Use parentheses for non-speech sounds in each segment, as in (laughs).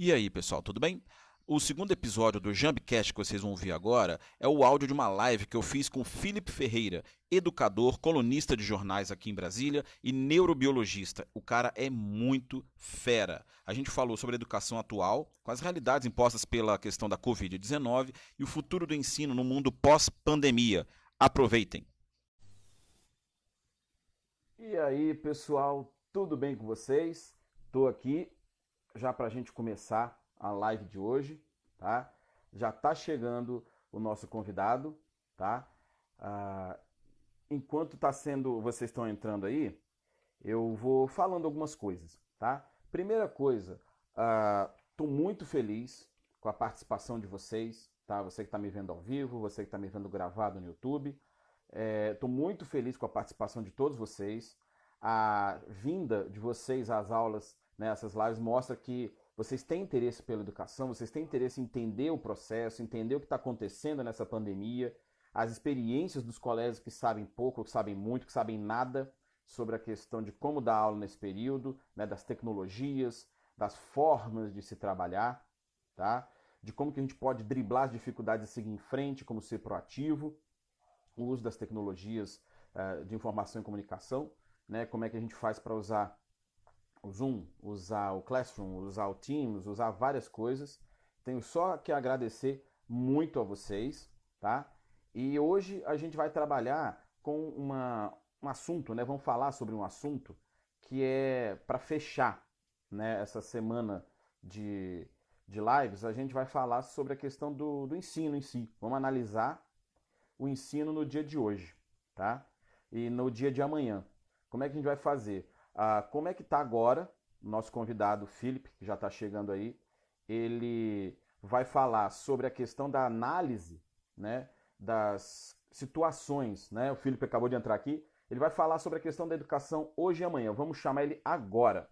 E aí, pessoal, tudo bem? O segundo episódio do Jambcast que vocês vão ouvir agora é o áudio de uma live que eu fiz com Felipe Ferreira, educador, colunista de jornais aqui em Brasília e neurobiologista. O cara é muito fera. A gente falou sobre a educação atual, com as realidades impostas pela questão da Covid-19 e o futuro do ensino no mundo pós-pandemia. Aproveitem! E aí, pessoal, tudo bem com vocês? Estou aqui já para a gente começar a live de hoje, tá? Já está chegando o nosso convidado, tá? Ah, enquanto está sendo, vocês estão entrando aí, eu vou falando algumas coisas, tá? Primeira coisa, estou ah, muito feliz com a participação de vocês, tá? Você que está me vendo ao vivo, você que está me vendo gravado no YouTube. Estou é, muito feliz com a participação de todos vocês. A vinda de vocês às aulas né, lives mostra que vocês têm interesse pela educação, vocês têm interesse em entender o processo, entender o que está acontecendo nessa pandemia, as experiências dos colegas que sabem pouco, que sabem muito, que sabem nada sobre a questão de como dar aula nesse período, né, das tecnologias, das formas de se trabalhar, tá? de como que a gente pode driblar as dificuldades e seguir em frente, como ser proativo, o uso das tecnologias uh, de informação e comunicação, né, como é que a gente faz para usar o Zoom, usar o Classroom, usar o Teams, usar várias coisas. Tenho só que agradecer muito a vocês, tá? E hoje a gente vai trabalhar com uma, um assunto, né? Vamos falar sobre um assunto que é para fechar, né? Essa semana de, de lives, a gente vai falar sobre a questão do, do ensino em si. Vamos analisar o ensino no dia de hoje, tá? E no dia de amanhã. Como é que a gente vai fazer? Ah, como é que está agora? Nosso convidado, Felipe, que já está chegando aí, ele vai falar sobre a questão da análise né, das situações. Né? O Felipe acabou de entrar aqui. Ele vai falar sobre a questão da educação hoje e amanhã. Vamos chamar ele agora.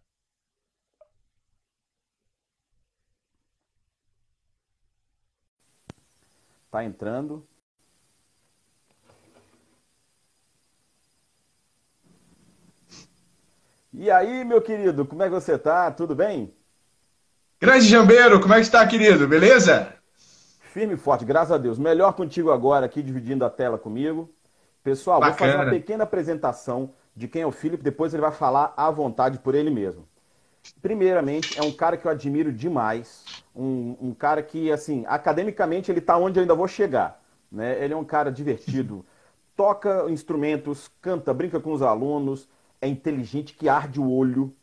Está entrando. E aí, meu querido, como é que você tá? Tudo bem? Grande Jambeiro, como é que está, querido? Beleza? Firme e forte, graças a Deus. Melhor contigo agora, aqui dividindo a tela comigo. Pessoal, Bacana. vou fazer uma pequena apresentação de quem é o Felipe, depois ele vai falar à vontade por ele mesmo. Primeiramente, é um cara que eu admiro demais, um, um cara que, assim, academicamente ele está onde eu ainda vou chegar. Né? Ele é um cara divertido, toca instrumentos, canta, brinca com os alunos, é inteligente, que arde o olho,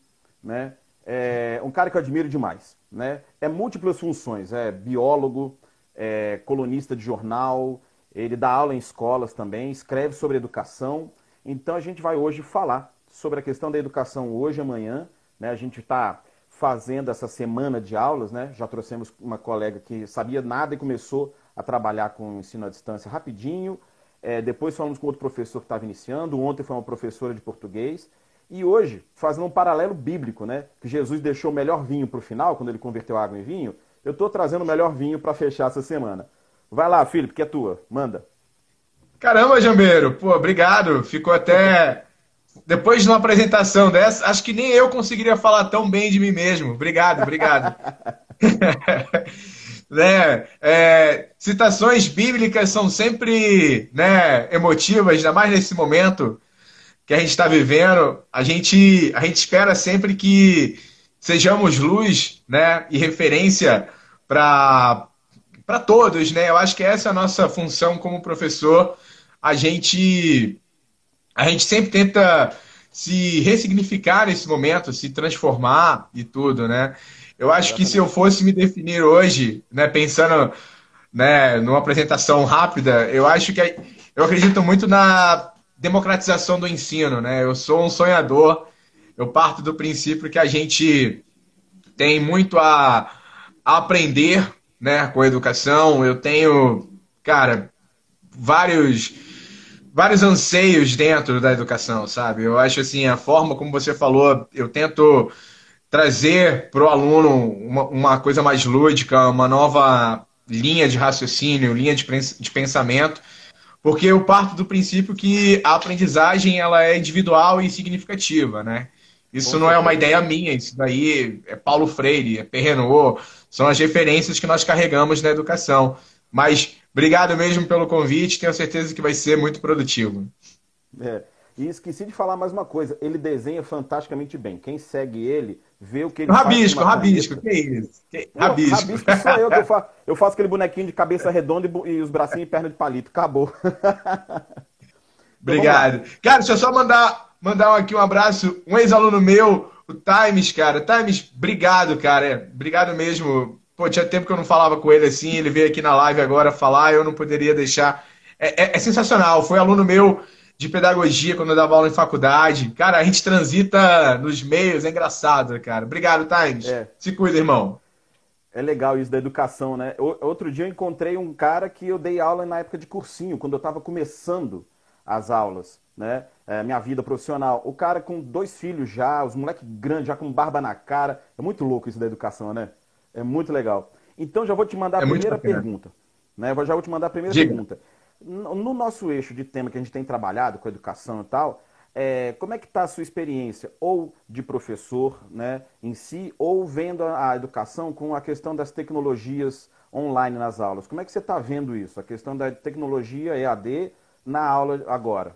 né? É um cara que eu admiro demais, né? É múltiplas funções, é biólogo, é colunista de jornal, ele dá aula em escolas também, escreve sobre educação. Então a gente vai hoje falar sobre a questão da educação hoje amanhã, né? A gente está fazendo essa semana de aulas, né? Já trouxemos uma colega que sabia nada e começou a trabalhar com ensino à distância rapidinho. É, depois falamos com outro professor que estava iniciando. Ontem foi uma professora de português. E hoje, fazendo um paralelo bíblico, né? Que Jesus deixou o melhor vinho para o final, quando ele converteu água em vinho. Eu estou trazendo o melhor vinho para fechar essa semana. Vai lá, Felipe, que é tua. Manda. Caramba, Jambeiro. Pô, obrigado. Ficou até. (laughs) Depois de uma apresentação dessa, acho que nem eu conseguiria falar tão bem de mim mesmo. Obrigado, obrigado. (laughs) né? É, citações bíblicas são sempre né, emotivas, ainda mais nesse momento que a gente está vivendo. A gente, a gente espera sempre que sejamos luz né, e referência para todos. Né? Eu acho que essa é a nossa função como professor. A gente, a gente sempre tenta se ressignificar nesse momento, se transformar e tudo, né? Eu acho que se eu fosse me definir hoje, né, pensando né, numa apresentação rápida, eu acho que eu acredito muito na democratização do ensino, né? Eu sou um sonhador, eu parto do princípio que a gente tem muito a, a aprender, né, com a educação. Eu tenho, cara, vários vários anseios dentro da educação, sabe? Eu acho assim, a forma como você falou, eu tento trazer para o aluno uma, uma, coisa mais lúdica, uma nova linha de raciocínio, linha de, de pensamento, porque eu parto do princípio que a aprendizagem ela é individual e significativa, né? Isso não é uma ideia minha, isso daí é Paulo Freire, é Perrenot, são as referências que nós carregamos na educação. Mas obrigado mesmo pelo convite, tenho certeza que vai ser muito produtivo. É. E esqueci de falar mais uma coisa, ele desenha fantasticamente bem. Quem segue ele, vê o que ele rabisco, faz. Rabisco, rabisco, que isso? Que... Rabisco. Rabisco sou eu que eu faço. Eu faço aquele bonequinho de cabeça redonda e, os bracinhos e perna de palito. Acabou. (laughs) Obrigado. Então, cara, deixa eu só mandar, mandar aqui um abraço. Um ex-aluno meu, o Times, cara. Times, obrigado, cara. Obrigado mesmo. Pô, tinha tempo que eu não falava com ele assim. Ele veio aqui na live agora falar, eu não poderia deixar. É, é, é sensacional. Foi aluno meu de pedagogia quando eu dava aula em faculdade. Cara, a gente transita nos meios, é engraçado, cara. Obrigado, Times. É. Se cuida, irmão. É legal isso da educação, né? Outro dia eu encontrei um cara que eu dei aula na época de cursinho, quando eu estava começando as aulas, né? É, minha vida profissional. O cara com dois filhos já, os moleques grandes, já com barba na cara. É muito louco isso da educação, né? É muito legal. Então já vou te mandar a é primeira pergunta. Né? Eu já vou te mandar a primeira Diga. pergunta. No nosso eixo de tema que a gente tem trabalhado com educação e tal, é, como é que está a sua experiência, ou de professor né, em si, ou vendo a educação com a questão das tecnologias online nas aulas? Como é que você está vendo isso? A questão da tecnologia EAD na aula agora?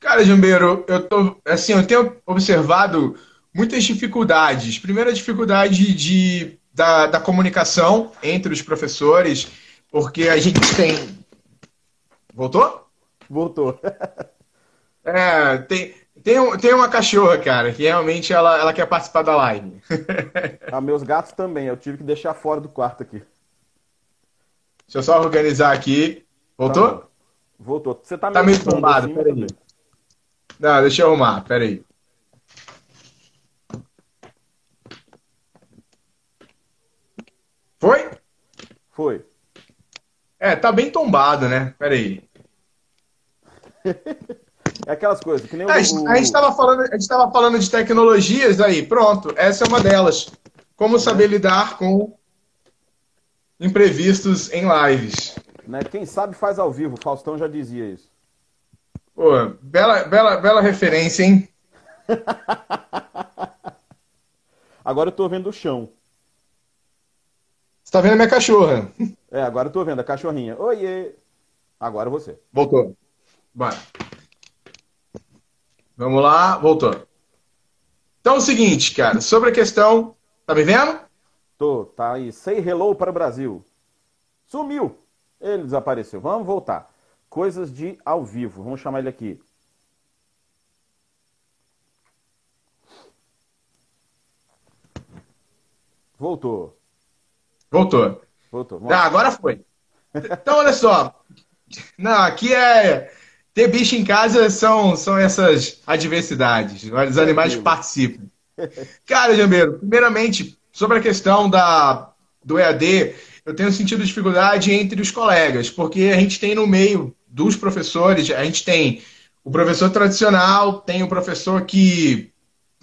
Cara, Jambeiro, eu tô, assim, eu tenho observado muitas dificuldades. Primeira dificuldade de, da, da comunicação entre os professores, porque a gente tem. Voltou? Voltou. é, tem, tem, tem uma cachorra, cara, que realmente ela, ela quer participar da live. ah, meus gatos também, eu tive que deixar fora do quarto aqui. Deixa eu só organizar aqui. Voltou? Tá Voltou. Você tá meio, tá meio tombado, assim, peraí. Não, deixa eu arrumar, peraí. Foi? Foi. É, tá bem tombado, né? Peraí. (laughs) É aquelas coisas que nem o... a, gente, a, gente tava falando, a gente tava falando de tecnologias aí, pronto, essa é uma delas. Como saber lidar com imprevistos em lives. Né? Quem sabe faz ao vivo, Faustão já dizia isso. Pô, bela, bela, bela referência, hein? (laughs) Agora eu tô vendo o chão. Você tá vendo a minha cachorra? É, agora eu tô vendo a cachorrinha. Oiê! Agora você. Voltou. Bora. Vamos lá, voltou. Então é o seguinte, cara, sobre a questão. Tá me vendo? Tô, tá aí. Say hello para o Brasil. Sumiu. Ele desapareceu. Vamos voltar. Coisas de ao vivo. Vamos chamar ele aqui. Voltou. Voltou. Voltou. Ah, agora foi. Então, olha só. Não, aqui é. Ter bicho em casa são, são essas adversidades. Os animais participam. Cara, Jambeiro, primeiramente, sobre a questão da, do EAD, eu tenho sentido dificuldade entre os colegas, porque a gente tem no meio dos professores, a gente tem o professor tradicional, tem o professor que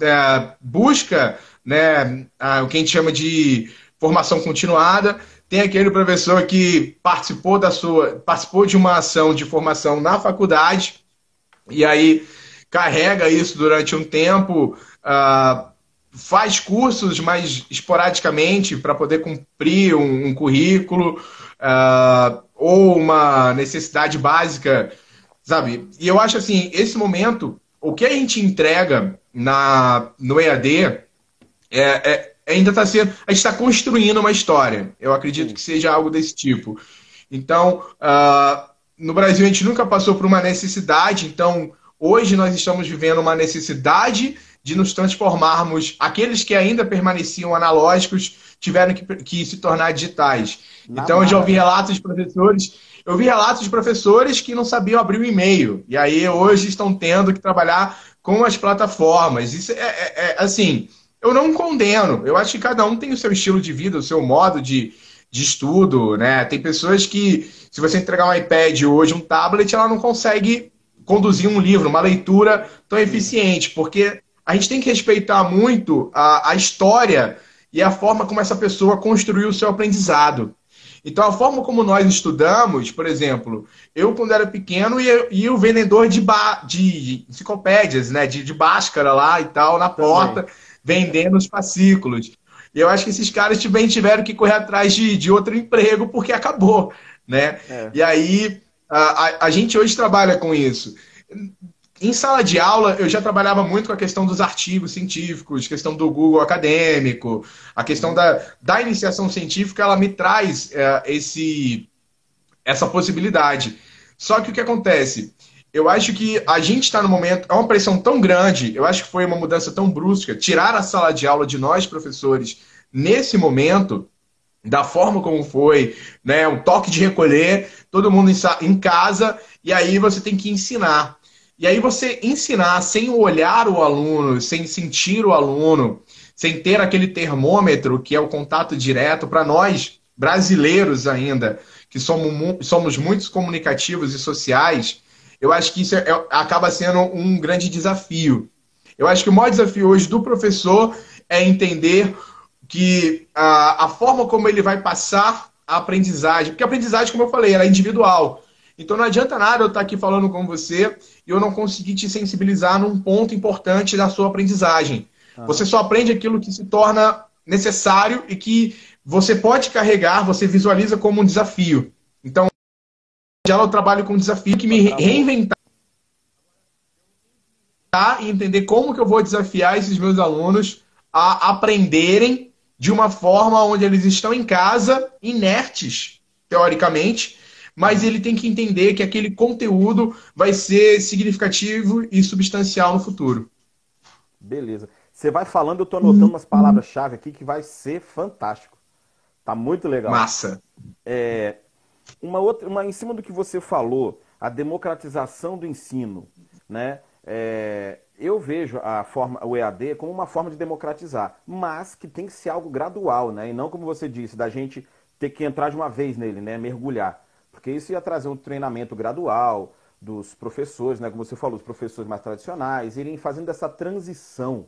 é, busca né, a, o que a gente chama de formação continuada, tem aquele professor que participou da sua, participou de uma ação de formação na faculdade e aí carrega isso durante um tempo, uh, faz cursos mais esporadicamente para poder cumprir um, um currículo uh, ou uma necessidade básica, sabe? E eu acho assim, esse momento, o que a gente entrega na no EAD é, é ainda está sendo. A gente está construindo uma história. Eu acredito Sim. que seja algo desse tipo. Então, uh, no Brasil a gente nunca passou por uma necessidade, então hoje nós estamos vivendo uma necessidade de nos transformarmos. Aqueles que ainda permaneciam analógicos tiveram que, que se tornar digitais. Na então, eu já ouvi relatos de professores. Eu vi relatos de professores que não sabiam abrir o e-mail. E aí, hoje, estão tendo que trabalhar com as plataformas. Isso é, é, é assim eu não condeno. Eu acho que cada um tem o seu estilo de vida, o seu modo de, de estudo, né? Tem pessoas que, se você entregar um iPad hoje, um tablet, ela não consegue conduzir um livro, uma leitura tão eficiente, porque a gente tem que respeitar muito a, a história e a forma como essa pessoa construiu o seu aprendizado. Então, a forma como nós estudamos, por exemplo, eu, quando era pequeno, ia o vendedor de, ba... de enciclopédias, né? De, de báscara lá e tal, na porta, Também. Vendendo os fascículos. E eu acho que esses caras também tiveram que correr atrás de, de outro emprego porque acabou, né? É. E aí, a, a, gente hoje trabalha com isso. Em sala de aula, eu já trabalhava muito com a questão dos artigos científicos, questão do Google acadêmico, a questão da, da iniciação científica, ela me traz é, esse, essa possibilidade. Só que o que acontece? Eu acho que a gente está no momento, é uma pressão tão grande, eu acho que foi uma mudança tão brusca, tirar a sala de aula de nós, professores, nesse momento, da forma como foi, né? O toque de recolher, todo mundo em casa, e aí você tem que ensinar. E aí você ensinar sem olhar o aluno, sem sentir o aluno, sem ter aquele termômetro que é o contato direto para nós brasileiros ainda, que somos, somos muito comunicativos e sociais, eu acho que isso é, é, acaba sendo um grande desafio. Eu acho que o maior desafio hoje do professor é entender que a, a forma como ele vai passar a aprendizagem, porque a aprendizagem, como eu falei, ela é individual. Então não adianta nada eu estar aqui falando com você e eu não conseguir te sensibilizar num ponto importante da sua aprendizagem. Ah. Você só aprende aquilo que se torna necessário e que você pode carregar, você visualiza como um desafio. Então, já eu trabalho com um desafio que me tá reinventar e entender como que eu vou desafiar esses meus alunos a aprenderem de uma forma onde eles estão em casa, inertes, teoricamente, mas ele tem que entender que aquele conteúdo vai ser significativo e substancial no futuro. Beleza. Você vai falando, eu estou anotando umas palavras-chave aqui que vai ser fantástico. Tá muito legal. Massa. É, uma outra, uma, em cima do que você falou, a democratização do ensino, né? É, eu vejo a forma, o EAD como uma forma de democratizar, mas que tem que ser algo gradual, né? E não como você disse, da gente ter que entrar de uma vez nele, né? Mergulhar. Porque isso ia trazer um treinamento gradual dos professores, né? Como você falou, os professores mais tradicionais, irem fazendo essa transição,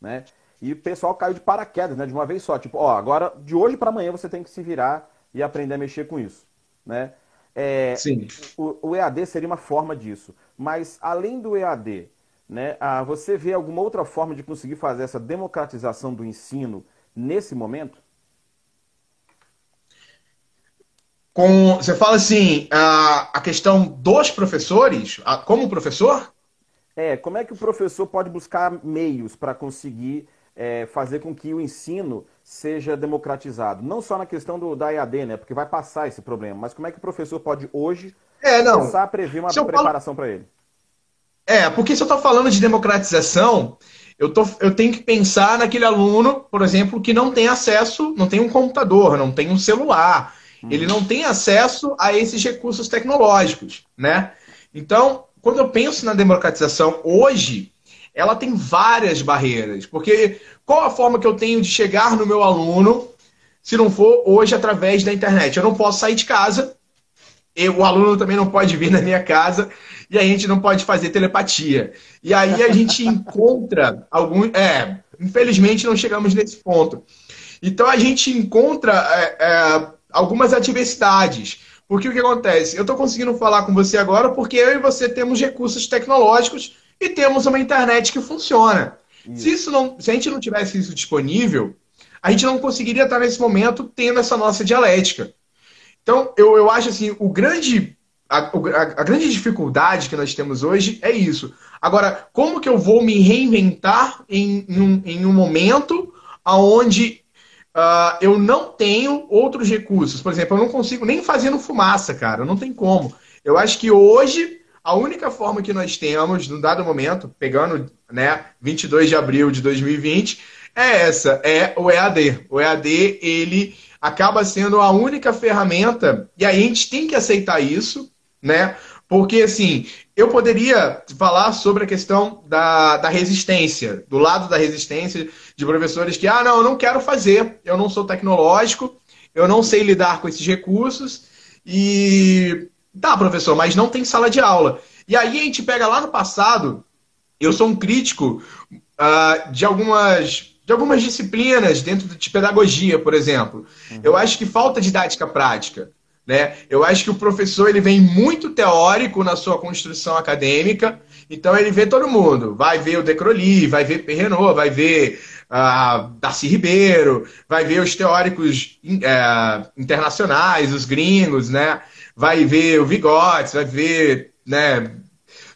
né? E o pessoal caiu de paraquedas, né? De uma vez só. Tipo, ó, agora, de hoje para amanhã você tem que se virar e aprender a mexer com isso, né? É, Sim. O, o, EAD seria uma forma disso. Mas, além do EAD, né, ah, você vê alguma outra forma de conseguir fazer essa democratização do ensino nesse momento? com você fala assim a, a questão dos professores a, como professor é como é que o professor pode buscar meios para conseguir é, fazer com que o ensino seja democratizado não só na questão do da EAD né porque vai passar esse problema mas como é que o professor pode hoje é, não. começar a prever uma preparação falo... para ele é porque se eu estou falando de democratização eu, tô, eu tenho que pensar naquele aluno, por exemplo, que não tem acesso, não tem um computador, não tem um celular, ele não tem acesso a esses recursos tecnológicos, né? Então, quando eu penso na democratização hoje, ela tem várias barreiras, porque qual a forma que eu tenho de chegar no meu aluno se não for hoje através da internet? Eu não posso sair de casa, eu, o aluno também não pode vir na minha casa e a gente não pode fazer telepatia. E aí a gente encontra algum, é, infelizmente não chegamos nesse ponto. Então a gente encontra é, é, algumas adversidades. Porque o que acontece? Eu estou conseguindo falar com você agora porque eu e você temos recursos tecnológicos e temos uma internet que funciona. Isso. Se, isso não, se a gente não tivesse isso disponível, a gente não conseguiria estar nesse momento tendo essa nossa dialética. Então, eu, eu acho assim, o grande, a, a, a grande dificuldade que nós temos hoje é isso. Agora, como que eu vou me reinventar em, em, um, em um momento onde Uh, eu não tenho outros recursos. Por exemplo, eu não consigo nem fazendo fumaça, cara. Não tem como. Eu acho que hoje a única forma que nós temos, num dado momento, pegando né, 22 de abril de 2020, é essa, é o EAD. O EAD, ele acaba sendo a única ferramenta, e aí a gente tem que aceitar isso, né? Porque, assim, eu poderia falar sobre a questão da, da resistência, do lado da resistência de professores que, ah, não, eu não quero fazer, eu não sou tecnológico, eu não sei lidar com esses recursos, e tá, professor, mas não tem sala de aula. E aí a gente pega lá no passado, eu sou um crítico uh, de algumas de algumas disciplinas dentro de pedagogia, por exemplo. Uhum. Eu acho que falta didática prática. Né? Eu acho que o professor ele vem muito teórico na sua construção acadêmica, então ele vê todo mundo. Vai ver o Decroly, vai ver Perrenot, vai ver uh, Darcy Ribeiro, vai ver os teóricos uh, internacionais, os gringos, né? Vai ver o Vigotes, vai ver né,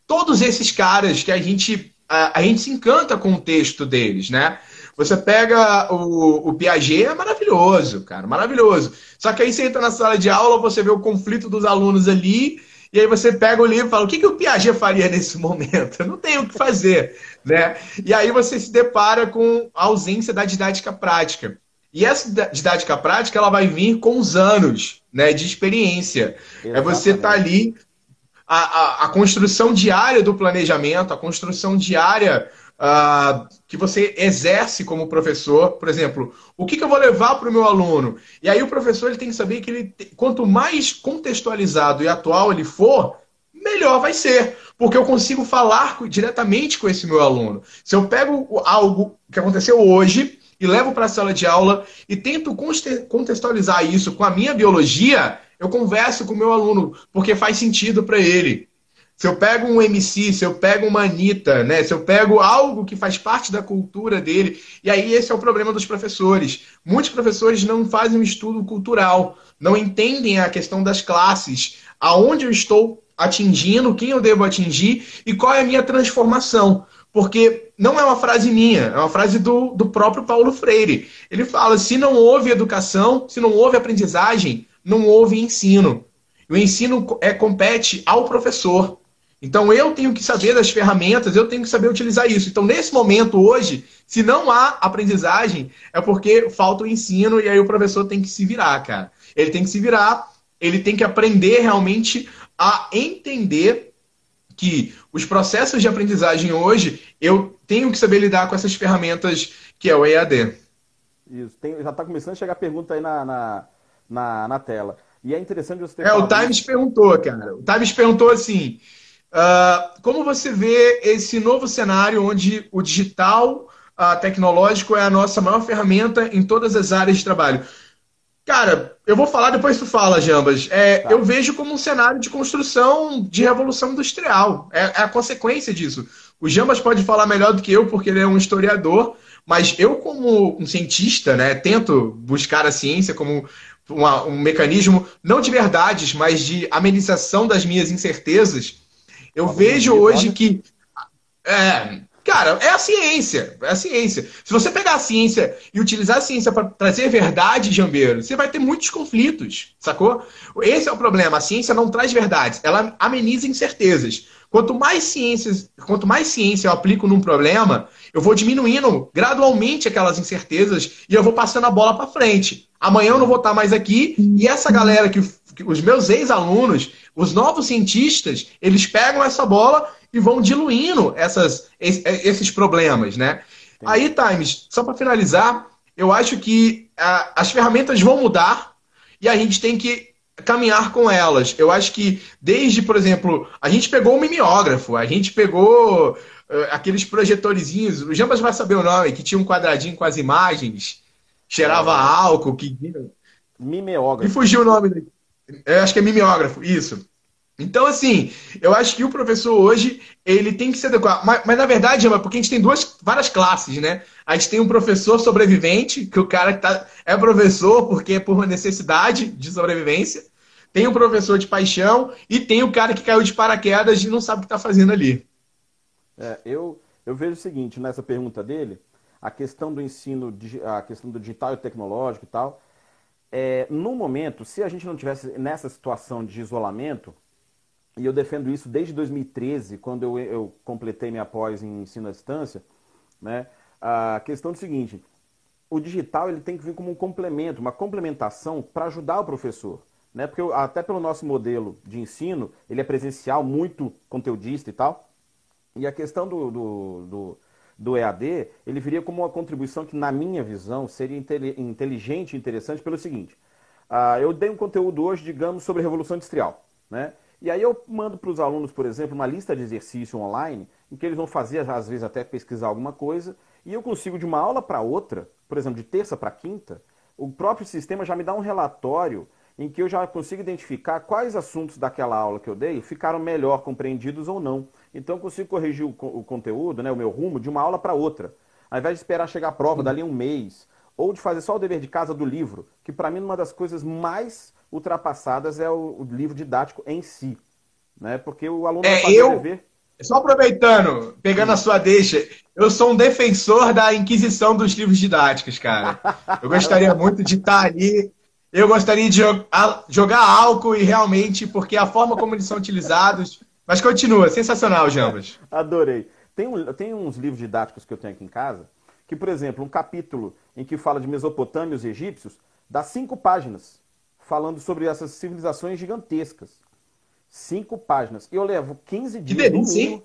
todos esses caras que a gente, a, a gente se encanta com o texto deles, né? Você pega o, o Piaget, é maravilhoso, cara, maravilhoso. Só que aí você entra na sala de aula, você vê o conflito dos alunos ali, e aí você pega o livro e fala: o que, que o Piaget faria nesse (laughs) momento? Eu não tenho o que fazer. Né? E aí você se depara com a ausência da didática prática. E essa didática prática ela vai vir com os anos né, de experiência. Exatamente. É você estar tá ali, a, a, a, construção diária do planejamento, a construção diária uh, que você exerce como professor. Por exemplo, o que, que eu vou levar para o meu aluno? E aí o professor ele tem que saber que ele, quanto mais contextualizado e atual ele for, melhor vai ser. Porque eu consigo falar diretamente com esse meu aluno. Se eu pego algo que aconteceu hoje e levo para a sala de aula e tento contextualizar isso com a minha biologia, eu converso com o meu aluno, porque faz sentido para ele. Se eu pego um MC, se eu pego uma Anitta, né? se eu pego algo que faz parte da cultura dele, e aí esse é o problema dos professores. Muitos professores não fazem um estudo cultural, não entendem a questão das classes, aonde eu estou atingindo, quem eu devo atingir e qual é a minha transformação. Porque não é uma frase minha, é uma frase do, do próprio Paulo Freire. Ele fala: se não houve educação, se não houve aprendizagem, não houve ensino. O ensino é, compete ao professor. Então eu tenho que saber das ferramentas, eu tenho que saber utilizar isso. Então, nesse momento, hoje, se não há aprendizagem, é porque falta o ensino e aí o professor tem que se virar, cara. Ele tem que se virar, ele tem que aprender realmente a entender que os processos de aprendizagem hoje, eu tenho que saber lidar com essas ferramentas que é o EAD. Isso, tem, já está começando a chegar pergunta aí na, na, na, na, tela. E é interessante você ter. É, o Times perguntou, cara. O Times perguntou assim: uh, como você vê esse novo cenário onde o digital uh, tecnológico é a nossa maior ferramenta em todas as áreas de trabalho? Cara, eu vou falar depois tu fala, Jambas. É, tá. Eu vejo como um cenário de construção de revolução industrial. É, é, a consequência disso. O Jambas pode falar melhor do que eu, porque ele é um historiador, mas eu, como um cientista, né, tento buscar a ciência como uma, um mecanismo, não de verdades, mas de amenização das minhas incertezas. Eu vejo hoje que. É, Cara, é a ciência. É a ciência. Se você pegar a ciência e utilizar a ciência para trazer verdade, Jambeiro, você vai ter muitos conflitos, sacou? Esse é o problema. A ciência não traz verdades, ela ameniza incertezas. Quanto mais ciências, quanto mais ciência eu aplico num problema, eu vou diminuindo gradualmente aquelas incertezas e eu vou passando a bola para frente. Amanhã eu não vou estar mais aqui e essa galera que, que os meus ex-alunos, os novos cientistas, eles pegam essa bola e vão diluindo essas, esses problemas, né? Aí, Times, só para finalizar, eu acho que a, as ferramentas vão mudar e a gente tem que caminhar com elas. Eu acho que desde, por exemplo, a gente pegou o mimeógrafo, a gente pegou uh, aqueles projetorizinhos, o Jambas vai saber o nome, que tinha um quadradinho com as imagens, cheirava é. álcool, que... Mimeógrafo. E fugiu o nome. Eu acho que é mimeógrafo, isso. Então, assim, eu acho que o professor hoje, ele tem que se adequar. Mas, mas na verdade, é porque a gente tem duas, várias classes, né? A gente tem um professor sobrevivente, que o cara tá, é professor porque é por necessidade de sobrevivência. Tem o professor de paixão e tem o cara que caiu de paraquedas e não sabe o que está fazendo ali. É, eu, eu vejo o seguinte, nessa pergunta dele, a questão do ensino, a questão do digital e tecnológico e tal, é, no momento, se a gente não tivesse nessa situação de isolamento, e eu defendo isso desde 2013, quando eu, eu completei minha pós em ensino à distância, né? A questão é o seguinte, o digital ele tem que vir como um complemento, uma complementação para ajudar o professor. Né? Porque até pelo nosso modelo de ensino, ele é presencial, muito conteudista e tal. E a questão do, do, do, do EAD, ele viria como uma contribuição que, na minha visão, seria inteligente e interessante pelo seguinte. Uh, eu dei um conteúdo hoje, digamos, sobre a Revolução Industrial. Né? E aí eu mando para os alunos, por exemplo, uma lista de exercício online, em que eles vão fazer, às vezes, até pesquisar alguma coisa, E eu consigo, de uma aula para outra, por exemplo, de terça para quinta, o próprio sistema já me dá um relatório em que eu já consigo identificar quais assuntos daquela aula que eu dei ficaram melhor compreendidos ou não. Então eu consigo corrigir o, o conteúdo, né, o meu rumo, de uma aula para outra. Ao invés de esperar chegar a prova dali um mês, ou de fazer só o dever de casa do livro, que para mim uma das coisas mais ultrapassadas é o, o, livro didático em si. Né? Porque o aluno é, vai eu... dever. Só aproveitando, pegando a sua deixa, eu sou um defensor da inquisição dos livros didáticos, cara. Eu gostaria (laughs) muito de estar ali eu gostaria de jogar álcool e realmente, porque a forma como eles são utilizados. Mas continua, sensacional, Jambas. (laughs) Adorei. Tem, um, tem uns livros didáticos que eu tenho aqui em casa, que, por exemplo, um capítulo em que fala de Mesopotâmia e os egípcios, dá cinco páginas, falando sobre essas civilizações gigantescas. Cinco páginas. E eu levo 15 dias. Que delícia, hein?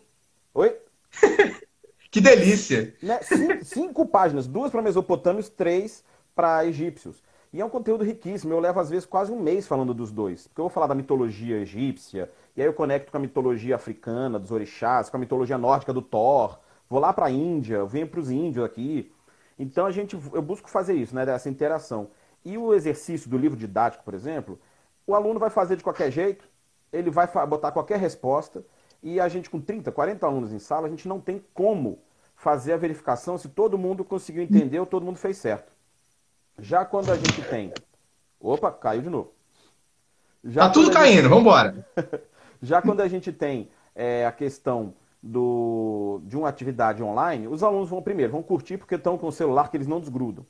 Oi? (laughs) que delícia! Né? Cinco, cinco páginas, duas para mesopotâmios, três para egípcios. E é um conteúdo riquíssimo. Eu levo, às vezes, quase um mês falando dos dois. Porque eu vou falar da mitologia egípcia, e aí eu conecto com a mitologia africana, dos orixás, com a mitologia nórdica do Thor. Vou lá para a Índia, venho para os índios aqui. Então a gente, eu busco fazer isso, né, dessa interação. E o exercício do livro didático, por exemplo, o aluno vai fazer de qualquer jeito, ele vai botar qualquer resposta, e a gente com 30, 40 alunos em sala, a gente não tem como fazer a verificação se todo mundo conseguiu entender ou todo mundo fez certo. Já quando a gente tem. Opa, caiu de novo. Já tá tudo caindo, gente... vamos embora. (laughs) Já quando a gente tem é, a questão do, de uma atividade online, os alunos vão primeiro, vão curtir porque estão com o celular que eles não desgrudam,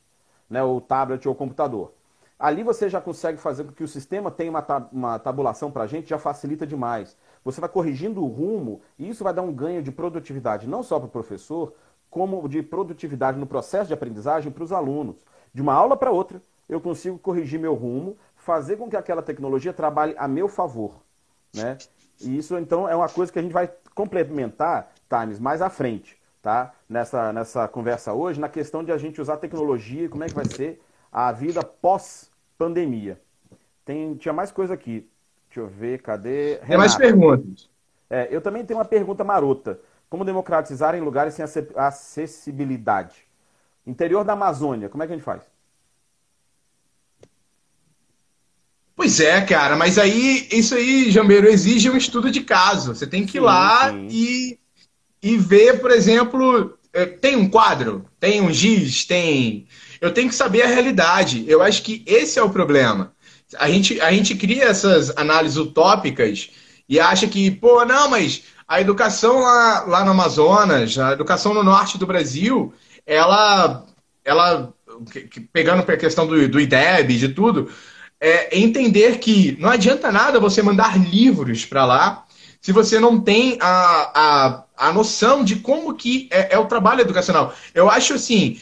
né, o tablet ou computador. Ali você já consegue fazer com que o sistema tenha uma, tab uma tabulação para a gente, já facilita demais. Você vai corrigindo o rumo e isso vai dar um ganho de produtividade, não só para o professor, como de produtividade no processo de aprendizagem para os alunos de uma aula para outra, eu consigo corrigir meu rumo, fazer com que aquela tecnologia trabalhe a meu favor. Né? E isso, então, é uma coisa que a gente vai complementar, Times, mais à frente, tá? Nessa, nessa conversa hoje, na questão de a gente usar tecnologia e como é que vai ser a vida pós-pandemia. Tem, tinha mais coisa aqui. Deixa eu ver, cadê? Renata. Tem mais perguntas. É, eu também tenho uma pergunta marota. Como democratizar em lugares sem acessibilidade? Interior da Amazônia, como é que a gente faz? Pois é, cara, mas aí, isso aí, Jambeiro, exige um estudo de caso. Você tem que ir sim, lá sim. E, e ver, por exemplo, é, tem um quadro, tem um giz, tem. Eu tenho que saber a realidade. Eu acho que esse é o problema. A gente, a gente cria essas análises utópicas e acha que, pô, não, mas a educação lá, lá no Amazonas, a educação no norte do Brasil, ela, ela pegando a questão do, do IDEB, de tudo, é entender que não adianta nada você mandar livros para lá se você não tem a, a, a noção de como que é, é, o trabalho educacional. Eu acho assim,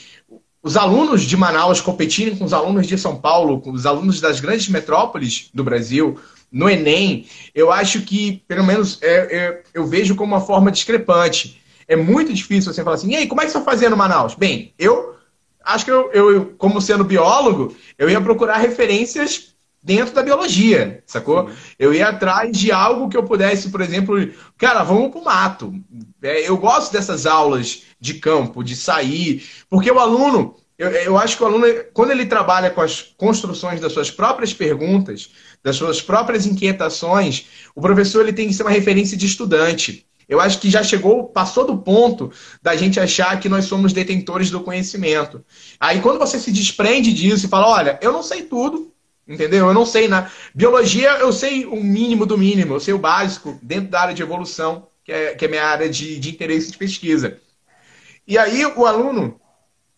os alunos de Manaus competirem com os alunos de São Paulo, com os alunos das grandes metrópoles do Brasil, no Enem, eu acho que, pelo menos, é, é, eu vejo como uma forma discrepante. É muito difícil você falar assim, e aí, como é que você está fazendo Manaus? Bem, eu acho que eu, eu, como sendo biólogo, eu ia procurar referências dentro da biologia, sacou? Eu ia atrás de algo que eu pudesse, por exemplo, cara, vamos pro mato. É, eu gosto dessas aulas de campo, de sair, porque o aluno, eu, eu acho que o aluno, quando ele trabalha com as construções das suas próprias perguntas, das suas próprias inquietações, o professor ele tem que ser uma referência de estudante. Eu acho que já chegou, passou do ponto da gente achar que nós somos detentores do conhecimento. Aí quando você se desprende disso e fala, olha, eu não sei tudo, entendeu? Eu não sei na biologia, eu sei o mínimo do mínimo, eu sei o básico dentro da área de evolução, que é, que é minha área de, de interesse de pesquisa. E aí o aluno,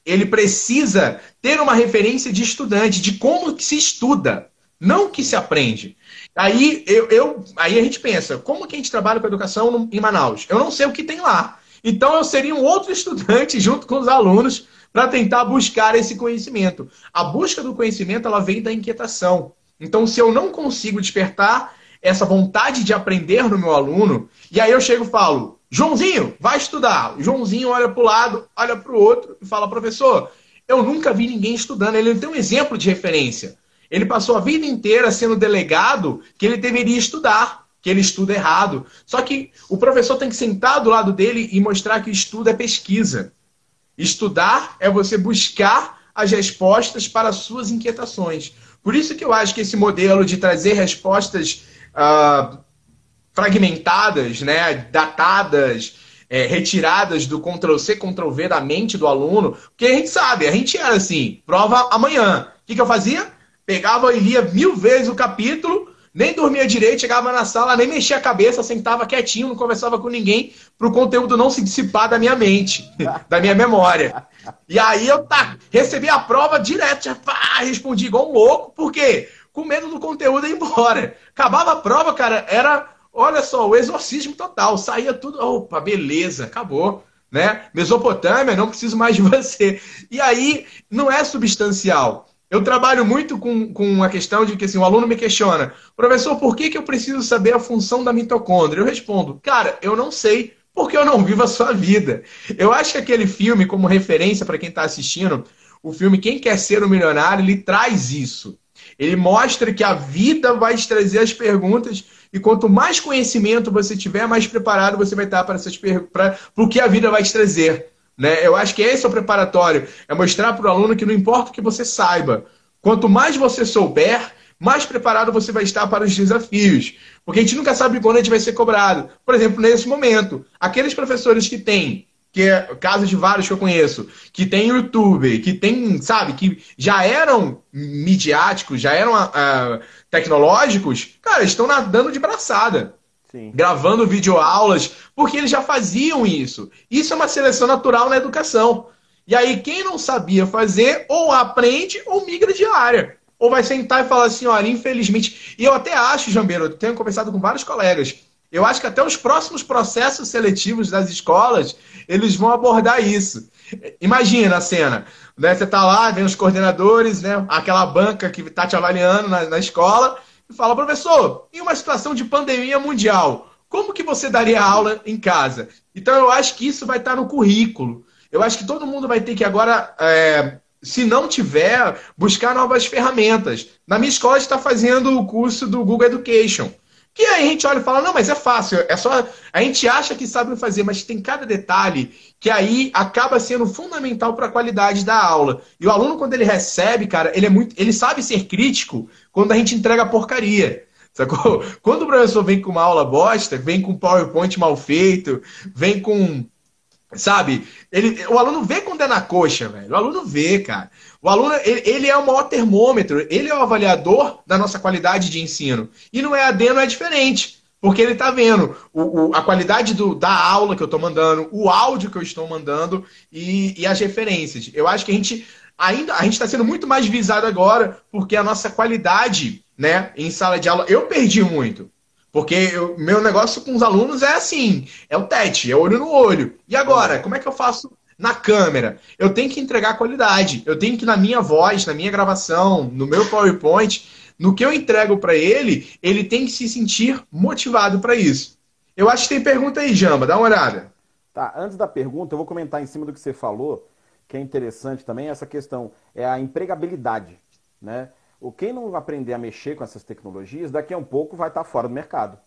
ele precisa ter uma referência de estudante, de como que se estuda, não que se aprende. Aí, eu, eu, aí a gente pensa, como que a gente trabalha com educação no, em Manaus? Eu não sei o que tem lá. Então eu seria um outro (laughs) estudante junto com os alunos para tentar buscar esse conhecimento. A busca do conhecimento ela vem da inquietação. Então, se eu não consigo despertar essa vontade de aprender no meu aluno, e aí eu chego e falo, Joãozinho, vai estudar. O Joãozinho olha para o lado, olha para o outro e fala, professor, eu nunca vi ninguém estudando. Ele não tem um exemplo de referência. Ele passou a vida inteira sendo delegado que ele deveria estudar, que ele estuda errado. Só que o professor tem que sentar do lado dele e mostrar que o estudo é pesquisa. Estudar é você buscar as respostas para as suas inquietações. Por isso que eu acho que esse modelo de trazer respostas uh, fragmentadas, né, datadas, é, retiradas do Ctrl-C, Ctrl-V da mente do aluno, porque a gente sabe, a gente era assim, prova amanhã. O que, que eu fazia? Pegava e lia mil vezes o capítulo, nem dormia direito, chegava na sala, nem mexia a cabeça, sentava quietinho, não conversava com ninguém, para o conteúdo não se dissipar da minha mente, (laughs) da minha memória. E aí eu tá, recebi a prova direto, já pá, respondi igual um louco, por quê? Com medo do conteúdo ir embora. Acabava a prova, cara, era, olha só, o exorcismo total, saía tudo, opa, beleza, acabou. Né? Mesopotâmia, não preciso mais de (laughs) você. E aí, não é substancial. Eu trabalho muito com, com a questão de que assim, o aluno me questiona, professor, por que, que eu preciso saber a função da mitocôndria? Eu respondo, cara, eu não sei, porque eu não vivo a sua vida. Eu acho que aquele filme, como referência para quem está assistindo, o filme Quem Quer Ser um Milionário, ele traz isso. Ele mostra que a vida vai te trazer as perguntas e quanto mais conhecimento você tiver, mais preparado você vai estar para, essas para o que a vida vai te trazer. Né? Eu acho que esse é o preparatório. É mostrar para o aluno que não importa o que você saiba. Quanto mais você souber, mais preparado você vai estar para os desafios. Porque a gente nunca sabe quando a gente vai ser cobrado. Por exemplo, nesse momento, aqueles professores que têm, que é casos de vários que eu conheço, que tem YouTube, que tem, sabe, que já eram midiáticos, já eram uh, tecnológicos, cara, estão nadando de braçada. Gravando videoaulas, porque eles já faziam isso. Isso é uma seleção natural na educação. E aí, quem não sabia fazer, ou aprende ou migra de área. Ou vai sentar e falar assim: olha, infelizmente. E eu até acho, Jambeiro, eu tenho conversado com vários colegas, eu acho que até os próximos processos seletivos das escolas, eles vão abordar isso. Imagina a cena. Né? Você está lá, vem os coordenadores, né? aquela banca que está te avaliando na, na escola, e fala, professor, em uma situação de pandemia mundial, como que você daria aula em casa? Então eu acho que isso vai estar no currículo. Eu acho que todo mundo vai ter que agora, é, se não tiver, buscar novas ferramentas. Na minha escola está fazendo o curso do Google Education. Que aí a gente olha e fala, não, mas é fácil, é só. A gente acha que sabe fazer, mas tem cada detalhe que aí acaba sendo fundamental para a qualidade da aula. E o aluno, quando ele recebe, cara, ele é muito. ele sabe ser crítico quando a gente entrega porcaria. Sacou? (laughs) Quando o professor vem com uma aula bosta, vem com PowerPoint mal feito, vem com. Sabe? Ele, o aluno vê quando é na coxa, velho. O aluno vê, cara. O aluno, ele, ele, é o maior termômetro, ele é o avaliador da nossa qualidade de ensino. E no EAD não é diferente. Porque ele está vendo o, o, a qualidade do, da aula que eu estou mandando, o áudio que eu estou mandando e, e, as referências. Eu acho que a gente ainda a gente está sendo muito mais visado agora porque a nossa qualidade né, em sala de aula. Eu perdi muito. Porque o meu negócio com os alunos é assim: é o tete, é olho no olho. E agora, como é que eu faço na câmera. Eu tenho que entregar qualidade. Eu tenho que, na minha voz, na minha gravação, no meu PowerPoint, no que eu entrego para ele, ele tem que se sentir motivado para isso. Eu acho que tem pergunta aí, Jamba. Dá uma olhada. Tá, antes da pergunta, eu vou comentar em cima do que você falou, que é interessante também, essa questão é a empregabilidade. Né? O quem não aprender a mexer com essas tecnologias, daqui a um pouco vai estar fora do mercado.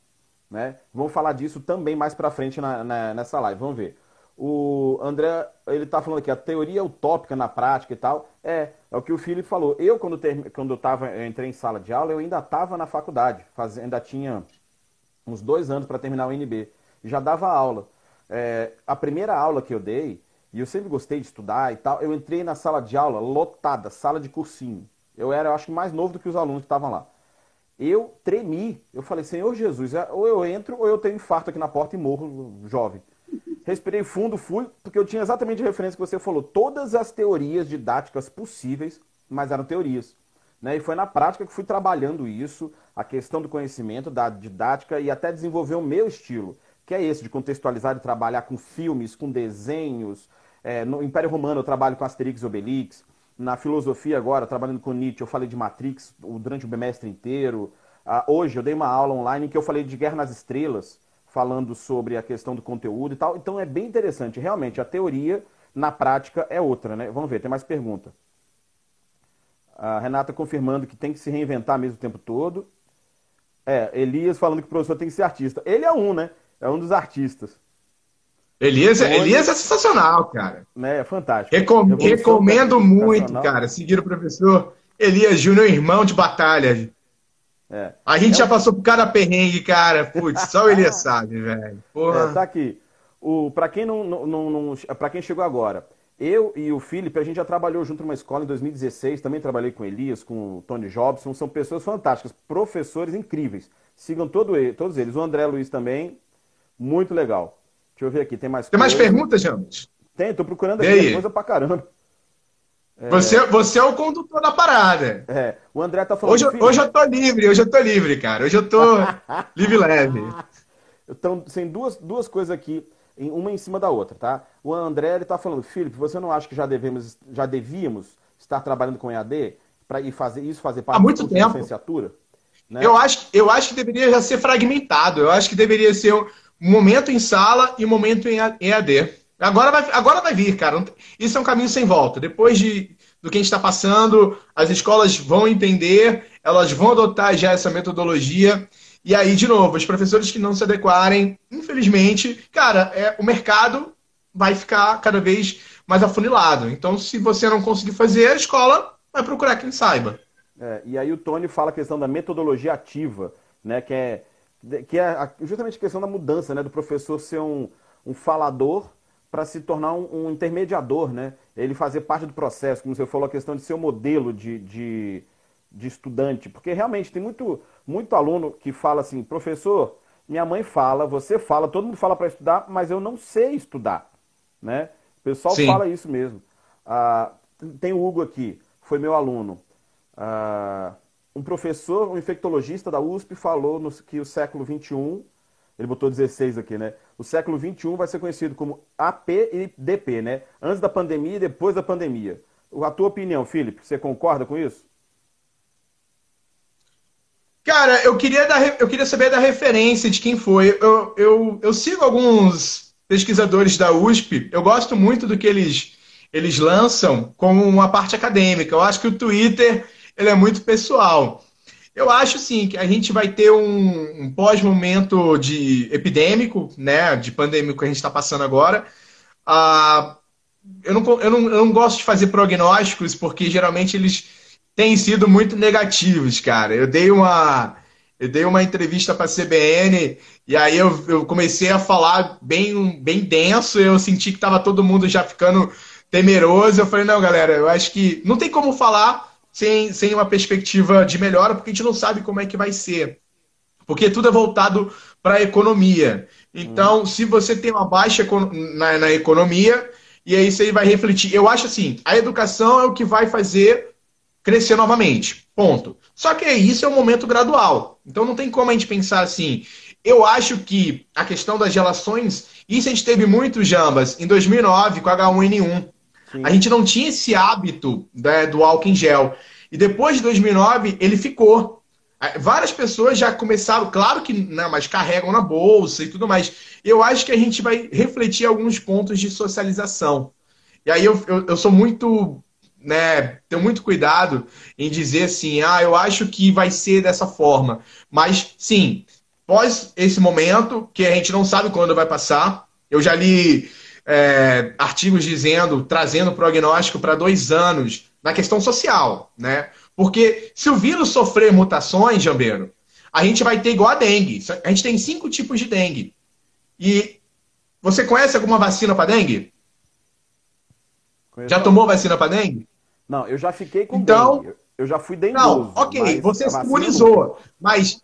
Né? Vamos falar disso também mais para frente na, na, nessa live. Vamos ver. O André, ele está falando aqui, a teoria utópica na prática e tal. É, é o que o Felipe falou. Eu, quando, ter, quando eu, tava, eu entrei em sala de aula, eu ainda estava na faculdade. Faz, ainda tinha uns dois anos para terminar o NB. Já dava aula. É, a primeira aula que eu dei, e eu sempre gostei de estudar e tal, eu entrei na sala de aula lotada, sala de cursinho. Eu era, eu acho, mais novo do que os alunos que estavam lá. Eu tremi. Eu falei, Senhor Jesus, é, ou eu entro ou eu tenho infarto aqui na porta e morro jovem. Respirei fundo, fui, porque eu tinha exatamente a referência que você falou. Todas as teorias didáticas possíveis, mas eram teorias. Né? E foi na prática que fui trabalhando isso, a questão do conhecimento, da didática e até desenvolver o meu estilo, que é esse de contextualizar e trabalhar com filmes, com desenhos. É, no Império Romano eu trabalho com Asterix e Obelix. Na filosofia agora, trabalhando com Nietzsche, eu falei de Matrix durante o bimestre inteiro. Ah, hoje eu dei uma aula online em que eu falei de Guerra nas Estrelas, falando sobre a questão do conteúdo e tal. Então é bem interessante. Realmente, a teoria na prática é outra, né? Vamos ver, tem mais pergunta. A Renata confirmando que tem que se reinventar mesmo o tempo todo. É, Elias falando que o professor tem que ser artista. Ele é um, né? É um dos artistas. Elias, é, Elias é sensacional, cara. É, fantástico. Recom recomendo muito, cara, seguir o professor Elias Júnior, irmão de batalha. É. A gente é já um... passou por cada perrengue, cara. Putz, só o (laughs) Elias sabe, velho. É, tá aqui. O, pra quem não, não, não, não para quem chegou agora, eu e o Felipe, a gente já trabalhou junto numa escola em 2016, também trabalhei com Elias, com o Tony Jobson, são pessoas fantásticas, professores incríveis. Sigam todo, todos eles. O André Luiz também, muito legal. Deixa eu ver aqui, tem mais Tem coisa. mais perguntas, James? Tem, tô procurando aqui, coisa pra caramba. É... Você, você é o condutor da parada. É, o André tá falando... Hoje, hoje eu tô livre, hoje eu tô livre, cara. Hoje eu tô (laughs) livre leve. Então, tem duas, duas coisas aqui, uma em cima da outra, tá? O André, ele tá falando, Felipe, você não acha que já, devemos, já devíamos estar trabalhando com EAD para ir fazer isso fazer parte Há muito da licenciatura? Né? Eu, acho, eu acho que deveria já ser fragmentado. Eu acho que deveria ser um momento em sala e momento em EAD. Agora vai, agora vai vir, cara. Isso é um caminho sem volta. Depois de, do que a gente está passando, as escolas vão entender, elas vão adotar já essa metodologia. E aí, de novo, os professores que não se adequarem, infelizmente, cara, é, o mercado vai ficar cada vez mais afunilado. Então, se você não conseguir fazer, a escola vai procurar quem saiba. É, e aí o Tony fala a questão da metodologia ativa, né? Que é que é justamente a questão da mudança, né? Do professor ser um, um falador para se tornar um, um, intermediador, né? Ele fazer parte do processo, como você falou, a questão de ser o um modelo de, de, de, estudante. Porque realmente tem muito, muito aluno que fala assim, professor, minha mãe fala, você fala, todo mundo fala para estudar, mas eu não sei estudar, né? O pessoal Sim. fala isso mesmo. Ah, tem o Hugo aqui, foi meu aluno. Ah, um professor, um infectologista da USP, falou no, que o século XXI, ele botou 16 aqui, né? O século XXI vai ser conhecido como AP e DP, né? Antes da pandemia e depois da pandemia. A tua opinião, Felipe, você concorda com isso? Cara, eu queria, dar, eu queria saber da referência de quem foi. Eu, eu, eu sigo alguns pesquisadores da USP, eu gosto muito do que eles, eles lançam como uma parte acadêmica. Eu acho que o Twitter ele é muito pessoal. Eu acho sim que a gente vai ter um, um pós-momento de epidêmico, né, de pandêmico que a gente está passando agora. Ah, eu, não, eu, não, eu não gosto de fazer prognósticos porque geralmente eles têm sido muito negativos, cara. Eu dei uma eu dei uma entrevista para a CBN e aí eu, eu, comecei a falar bem, bem denso. Eu senti que estava todo mundo já ficando temeroso. Eu falei, não, galera, eu acho que não tem como falar sem, sem uma perspectiva de melhora, porque a gente não sabe como é que vai ser. Porque tudo é voltado para a economia. Então, hum. se você tem uma baixa na, na economia, e aí isso aí vai refletir. Eu acho assim, a educação é o que vai fazer crescer novamente. Ponto. Só que isso é um momento gradual. Então não tem como a gente pensar assim. Eu acho que a questão das relações, isso a gente teve muito, Jambas, em 2009 com H1N1. Sim. A gente não tinha esse hábito né, do álcool em gel. E depois de 2009, ele ficou. Várias pessoas já começaram, claro que não, né, mas carregam na bolsa e tudo mais. Eu acho que a gente vai refletir alguns pontos de socialização. E aí eu, eu, eu sou muito, né, tenho muito cuidado em dizer assim, ah, eu acho que vai ser dessa forma. Mas sim, pós esse momento, que a gente não sabe quando vai passar, eu já li é, artigos dizendo, trazendo prognóstico para dois anos na questão social, né? Porque se o vírus sofrer mutações, Jambeiro, a gente vai ter igual a dengue. A gente tem cinco tipos de dengue. E você conhece alguma vacina para dengue? Conheço. Já tomou vacina para dengue? Não, eu já fiquei com então, dengue. Eu já fui dengoso. Não, ok, você se imunizou. Mas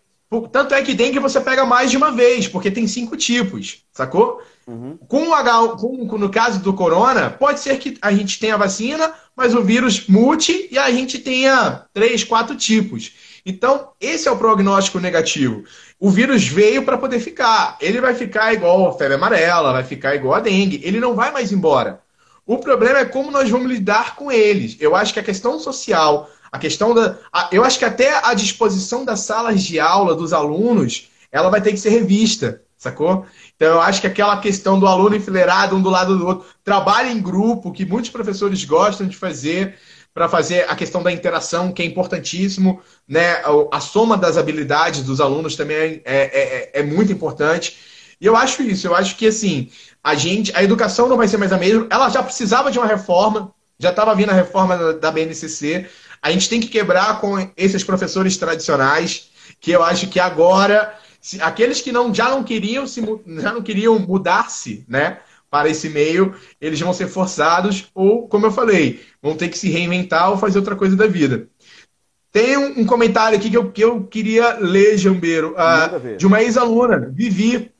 tanto é que dengue você pega mais de uma vez, porque tem cinco tipos, sacou? Uhum. Com, o H, com, no caso do corona, pode ser que a gente tenha vacina, mas o vírus mute e a gente tenha três, quatro tipos. Então, esse é o prognóstico negativo. O vírus veio para poder ficar. Ele vai ficar igual a febre amarela, vai ficar igual a dengue. Ele não vai mais embora. O problema é como nós vamos lidar com eles. Eu acho que a questão social, a questão da. A, eu acho que até a disposição das salas de aula dos alunos, ela vai ter que ser revista, sacou? Então, eu acho que aquela questão do aluno enfileirado um do lado do outro, trabalho em grupo, que muitos professores gostam de fazer, para fazer a questão da interação, que é importantíssimo, né? A soma das habilidades dos alunos também é, é, é, é muito importante. E eu acho isso, eu acho que assim, a gente, a educação não vai ser mais a mesma. Ela já precisava de uma reforma, já estava vindo a reforma da, da BNCC. A gente tem que quebrar com esses professores tradicionais, que eu acho que agora, se, aqueles que não já não queriam se já não queriam mudar-se, né? Para esse meio, eles vão ser forçados, ou, como eu falei, vão ter que se reinventar ou fazer outra coisa da vida. Tem um, um comentário aqui que eu, que eu queria ler, Jambeiro, uh, de uma ex-aluna, Vivi.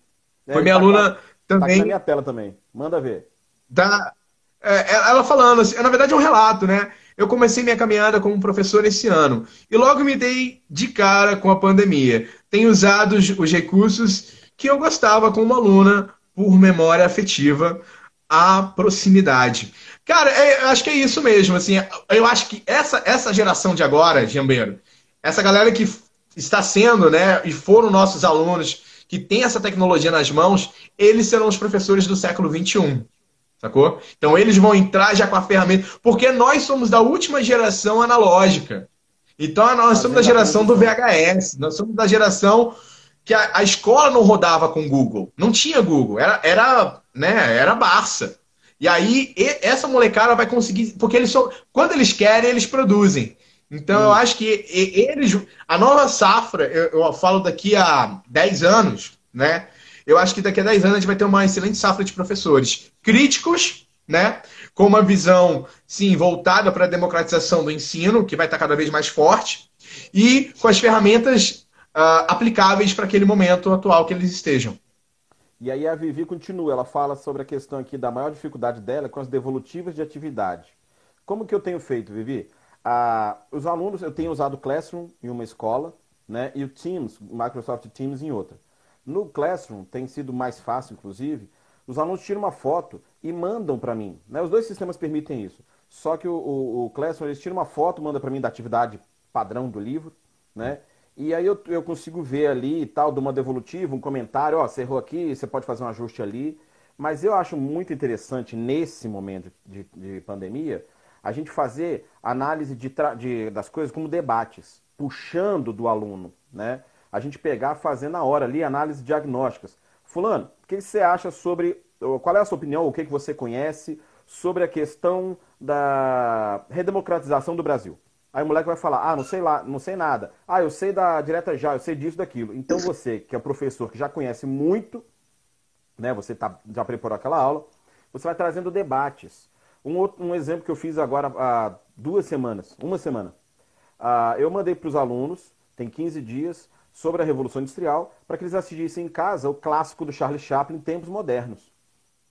É, Foi minha tá aluna tá, também. Tá na minha tela também. Manda ver. Da, é, ela falando, assim, na verdade é um relato, né? Eu comecei minha caminhada como professor esse ano e logo me dei de cara com a pandemia. Tenho usado os recursos que eu gostava como aluna por memória afetiva, a proximidade. Cara, é, eu acho que é isso mesmo. Assim, eu acho que essa, essa geração de agora, Jambeiro, essa galera que está sendo, né, e foram nossos alunos, que tem essa tecnologia nas mãos, eles serão os professores do século XXI. Sacou? Então eles vão entrar já com a ferramenta. Porque nós somos da última geração analógica. Então nós somos da geração do VHS. Nós somos da geração que a, a escola não rodava com Google. Não tinha Google. Era, era, né, era Barça. E aí, essa molecada vai conseguir. Porque eles são. Quando eles querem, eles produzem. Então, hum. eu acho que eles. A nova safra, eu, eu, falo daqui a 10 anos, né? Eu acho que daqui a 10 anos a gente vai ter uma excelente safra de professores críticos, né? Com uma visão, sim, voltada para a democratização do ensino, que vai estar cada vez mais forte, e com as ferramentas uh, aplicáveis para aquele momento atual que eles estejam. E aí a Vivi continua, ela fala sobre a questão aqui da maior dificuldade dela com as devolutivas de atividade. Como que eu tenho feito, Vivi? Ah, os alunos, eu tenho usado o Classroom em uma escola, né, e o Teams, Microsoft Teams em outra. No Classroom tem sido mais fácil, inclusive, os alunos tiram uma foto e mandam para mim. Né? Os dois sistemas permitem isso. Só que o, o, o Classroom, eles tiram uma foto, manda para mim da atividade padrão do livro, né? E aí eu, eu consigo ver ali e tal, de uma devolutiva, um comentário, ó, você errou aqui, você pode fazer um ajuste ali. Mas eu acho muito interessante, nesse momento de, de pandemia, a gente fazer análise de, de, das coisas como debates, puxando do aluno, né? A gente pegar, fazer na hora ali análise diagnósticas. Fulano, o que você acha sobre, qual é a sua opinião, o que você conhece sobre a questão da redemocratização do Brasil? Aí o moleque vai falar, ah, não sei lá, não sei nada. Ah, eu sei da direta já, eu sei disso, daquilo. Então você, que é professor, que já conhece muito, né, você tá, já preparou aquela aula, você vai trazendo debates. Um, outro, um exemplo que eu fiz agora há duas semanas, uma semana. Ah, eu mandei para os alunos, tem 15 dias, sobre a Revolução Industrial, para que eles assistissem em casa o clássico do Charlie Chaplin, Tempos Modernos.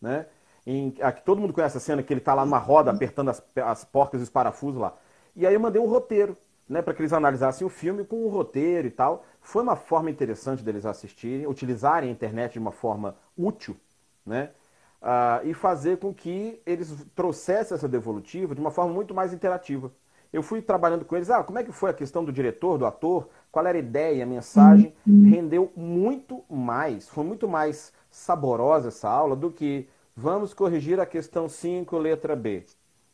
Né? Em, aqui, todo mundo conhece a cena que ele está lá numa roda apertando as, as porcas e os parafusos lá. E aí eu mandei um roteiro, né, para que eles analisassem o filme com um roteiro e tal. Foi uma forma interessante deles assistirem, utilizarem a internet de uma forma útil, né? Uh, e fazer com que eles trouxessem essa devolutiva de uma forma muito mais interativa. Eu fui trabalhando com eles, ah, como é que foi a questão do diretor, do ator, qual era a ideia, a mensagem, uhum. rendeu muito mais, foi muito mais saborosa essa aula do que vamos corrigir a questão 5, letra B.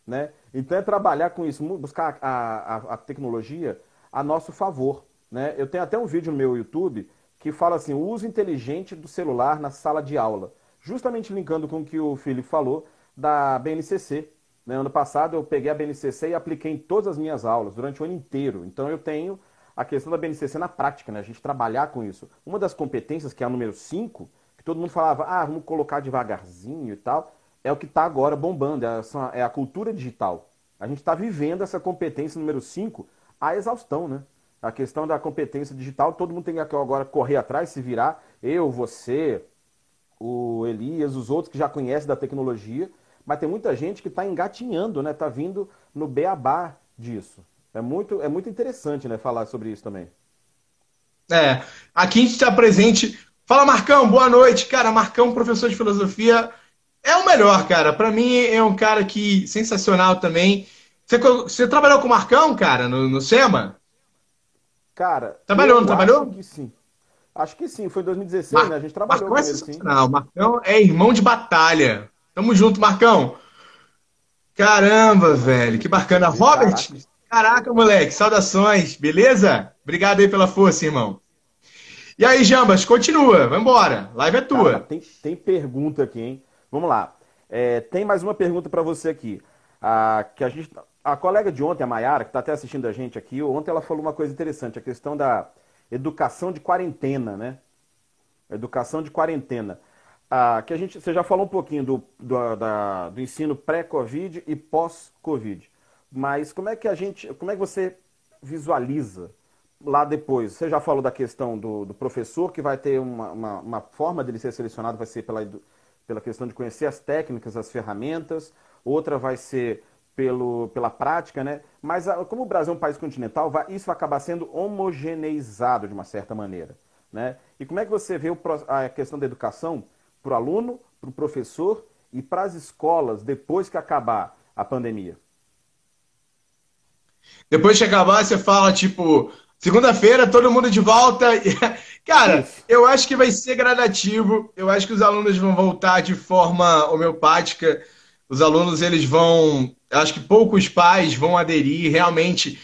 Né? Então é trabalhar com isso, buscar a, a, a tecnologia a nosso favor. Né? Eu tenho até um vídeo no meu YouTube que fala assim, o uso inteligente do celular na sala de aula. Justamente linkando com o que o Felipe falou da BNCC. Né? Ano passado eu peguei a BNCC e apliquei em todas as minhas aulas, durante o ano inteiro. Então eu tenho a questão da BNCC na prática, né? a gente trabalhar com isso. Uma das competências, que é a número 5, que todo mundo falava, ah, vamos colocar devagarzinho e tal, é o que está agora bombando, é a, é a cultura digital. A gente está vivendo essa competência número 5 à exaustão, né? A questão da competência digital, todo mundo tem que agora correr atrás, se virar. Eu, você, o Elias, os outros que já conhecem da tecnologia, mas tem muita gente que está engatinhando, né? Está vindo no beabá disso. É muito, é muito interessante, né, falar sobre isso também. É, aqui a gente está presente. Fala, Marcão, boa noite. Cara, Marcão, professor de filosofia, é o melhor, cara. Para mim é um cara que sensacional também. Você, você trabalhou com o Marcão, cara, no, no SEMA? Cara, trabalhou, não trabalhou? Acho que sim. Acho que sim, foi 2016, Mar... né? A gente trabalhou Marcão com é ele, sensacional. Sim. Marcão é irmão de batalha. Tamo junto, Marcão. Caramba, velho, que bacana. Robert, caraca, moleque, saudações, beleza? Obrigado aí pela força, irmão. E aí, Jambas, continua, vamos embora. Live é tua. Cara, tem, tem pergunta aqui, hein? Vamos lá. É, tem mais uma pergunta para você aqui. Ah, que a, gente, a colega de ontem, a Mayara, que está até assistindo a gente aqui, ontem ela falou uma coisa interessante, a questão da educação de quarentena, né? Educação de quarentena. Ah, que a gente, você já falou um pouquinho do, do, da, do ensino pré-Covid e pós-Covid. Mas como é que a gente, como é que você visualiza lá depois? Você já falou da questão do, do professor, que vai ter uma, uma, uma, forma dele ser selecionado, vai ser pela, pela questão de conhecer as técnicas, as ferramentas, outra vai ser pelo, pela prática, né? Mas a, como o Brasil é um país continental, vai, isso vai acabar sendo homogeneizado de uma certa maneira. Né? E como é que você vê o, a questão da educação para o aluno, para o professor e para as escolas depois que acabar a pandemia? Depois que acabar, você fala, tipo, segunda-feira, todo mundo de volta. (laughs) Cara, eu acho que vai ser gradativo. Eu acho que os alunos vão voltar de forma homeopática. Os alunos, eles vão. Acho que poucos pais vão aderir. Realmente,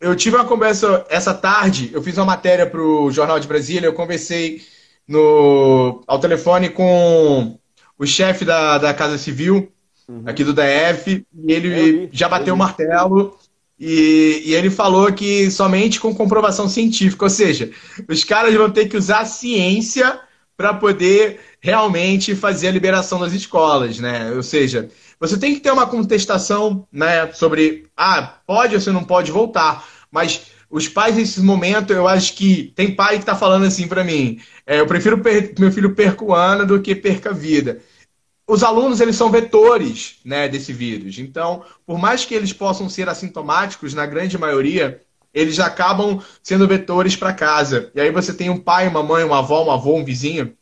eu tive uma conversa essa tarde. Eu fiz uma matéria para o Jornal de Brasília. Eu conversei no, ao telefone com o chefe da, da Casa Civil, uhum. aqui do DF. E ele já bateu o martelo e, e, ele falou que somente com comprovação científica, ou seja, os caras vão ter que usar a ciência para poder realmente fazer a liberação das escolas, né? Ou seja, você tem que ter uma contestação, né, sobre ah, pode ou você não pode voltar, mas os pais nesse momento, eu acho que tem pai que está falando assim para mim, é, eu prefiro meu filho perca o ano do que perca a vida os alunos eles são vetores né, desse vírus. Então, por mais que eles possam ser assintomáticos, na grande maioria, eles acabam sendo vetores para casa. E aí você tem um pai, uma mãe, uma avó, um avô, um vizinho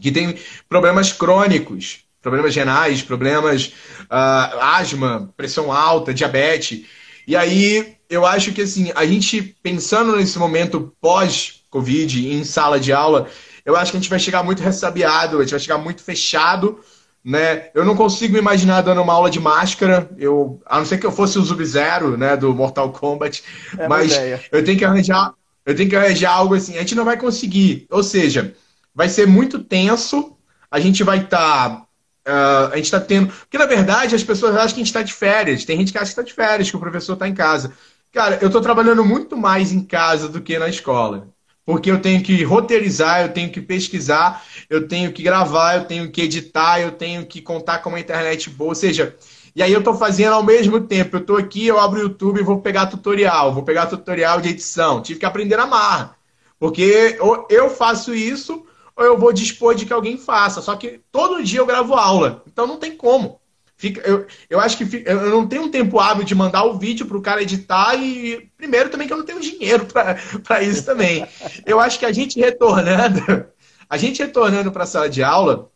que tem problemas crônicos, problemas renais, problemas uh, asma, pressão alta, diabetes. E aí eu acho que assim, a gente pensando nesse momento pós-Covid em sala de aula, eu acho que a gente vai chegar muito ressabiado, a gente vai chegar muito fechado né? Eu não consigo imaginar dando uma aula de máscara, eu, a não ser que eu fosse o Sub-Zero, né, do Mortal Kombat, é mas eu tenho que arranjar, eu tenho que arranjar algo assim, a gente não vai conseguir. Ou seja, vai ser muito tenso, a gente vai estar tá, Uh, a gente está tendo. Porque, na verdade, as pessoas acham que a gente está de férias. Tem gente que acha que está de férias, que o professor está em casa. Cara, eu estou trabalhando muito mais em casa do que na escola porque eu tenho que roteirizar, eu tenho que pesquisar, eu tenho que gravar, eu tenho que editar, eu tenho que contar com uma internet boa, ou seja, e aí eu estou fazendo ao mesmo tempo. Eu estou aqui, eu abro o YouTube e vou pegar tutorial, vou pegar tutorial de edição. Tive que aprender na marra. Porque ou eu faço isso, ou eu vou dispor de que alguém faça. Só que todo dia eu gravo aula. Então não tem como. Fica, eu, eu acho que fica, eu não tenho um tempo hábil de mandar o vídeo para o cara editar e primeiro também que eu não tenho dinheiro para (laughs) isso também. Eu acho que a gente retornando, a gente retornando para a sala de aula,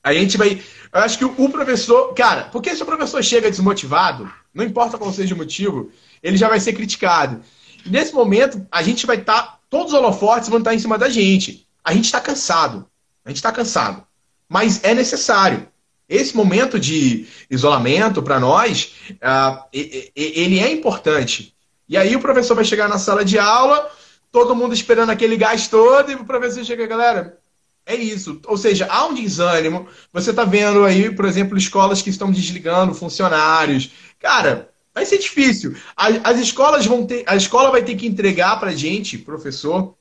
a gente vai. Eu acho que o, professor. Cara, porque se o professor chega desmotivado, não importa qual seja o motivo, ele já vai ser criticado. Nesse momento, a gente vai estar. Tá, todos os holofotes vão estar tá em cima da gente. A gente está cansado. A gente está cansado. Mas é necessário. Esse momento de isolamento, para nós, uh, ele é importante. E aí o professor vai chegar na sala de aula, todo mundo esperando aquele gás todo, e o professor chega, galera, é isso. Ou seja, há um desânimo. Você está vendo aí, por exemplo, escolas que estão desligando funcionários. Cara, vai ser difícil. As, as escolas vão ter. A escola vai ter que entregar para a gente, professor,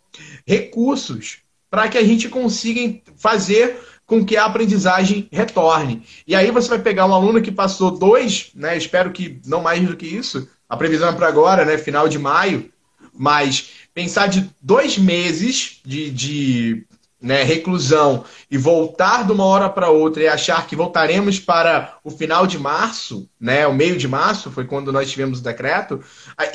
recursos para que a gente consiga fazer com que a aprendizagem retorne. E aí você vai pegar um aluno que passou dois, né? Espero que não mais do que isso. A previsão é para agora, né? Final de maio. Mas pensar de dois meses de, de né, reclusão e voltar de uma hora para outra e achar que voltaremos para o final de março, né? O meio de março foi quando nós tivemos o decreto.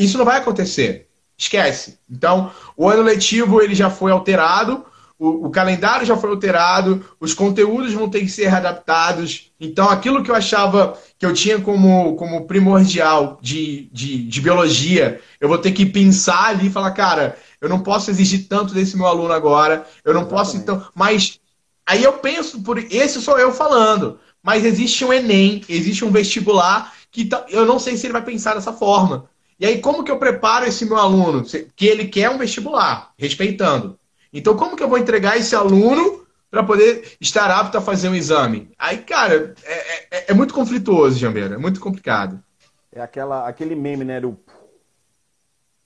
Isso não vai acontecer. Esquece. Então, o ano letivo ele já foi alterado o, o, calendário já foi alterado, os conteúdos vão ter que ser adaptados. Então, aquilo que eu achava que eu tinha como, como primordial de, de, de biologia, eu vou ter que pensar ali e falar, cara, eu não posso exigir tanto desse meu aluno agora, eu não Exatamente. posso então. Mas aí eu penso, por esse sou eu falando, mas existe um Enem, existe um vestibular que tá, eu não sei se ele vai pensar dessa forma. E aí, como que eu preparo esse meu aluno? Que ele quer um vestibular, respeitando. Então, como que eu vou entregar esse aluno para poder estar apto a fazer um exame? Aí, cara, é, é, é muito conflituoso, Jambeira, é muito complicado. É aquela, aquele meme, né, do...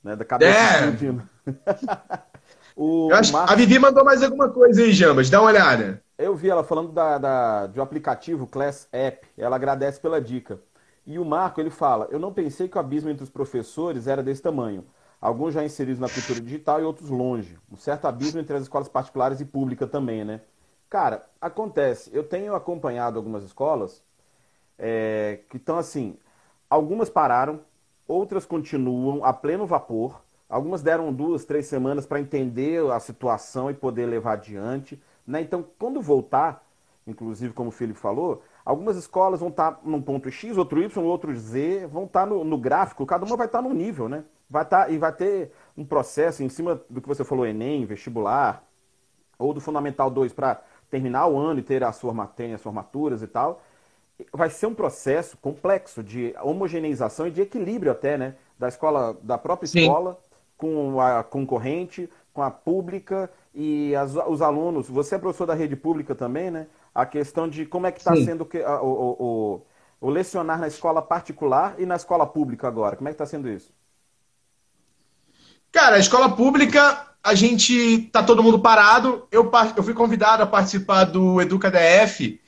Né, da cabeça é. (laughs) o, acho, Marcos... A Vivi mandou mais alguma coisa aí, Jambas, dá uma olhada. Eu vi ela falando da, da, do aplicativo Class App, ela agradece pela dica. E o Marco, ele fala, eu não pensei que o abismo entre os professores era desse tamanho. Alguns já inseridos na cultura digital e outros longe. Um certo abismo entre as escolas particulares e públicas também, né? Cara, acontece. Eu tenho acompanhado algumas escolas é, que estão assim. Algumas pararam, outras continuam a pleno vapor. Algumas deram duas, três semanas para entender a situação e poder levar adiante. Né? Então, quando voltar, inclusive como o Felipe falou, algumas escolas vão estar tá num ponto X, outro Y, outro Z, vão estar tá no, no, gráfico, cada uma vai estar tá no nível, né? Vai estar e vai ter um processo em cima do que você falou, Enem, vestibular, ou do Fundamental 2 para terminar o ano e ter as, tem as formaturas e tal. Vai ser um processo complexo de homogeneização e de equilíbrio até, né? Da escola, da própria escola Sim. com a concorrente, com a pública e as, os alunos. Você é professor da rede pública também, né? A questão de como é que está sendo o, o, o, o lecionar na escola particular e na escola pública agora. Como é que está sendo isso? Cara, a escola pública, a gente tá todo mundo parado. Eu, eu fui convidado a participar do EducaDF,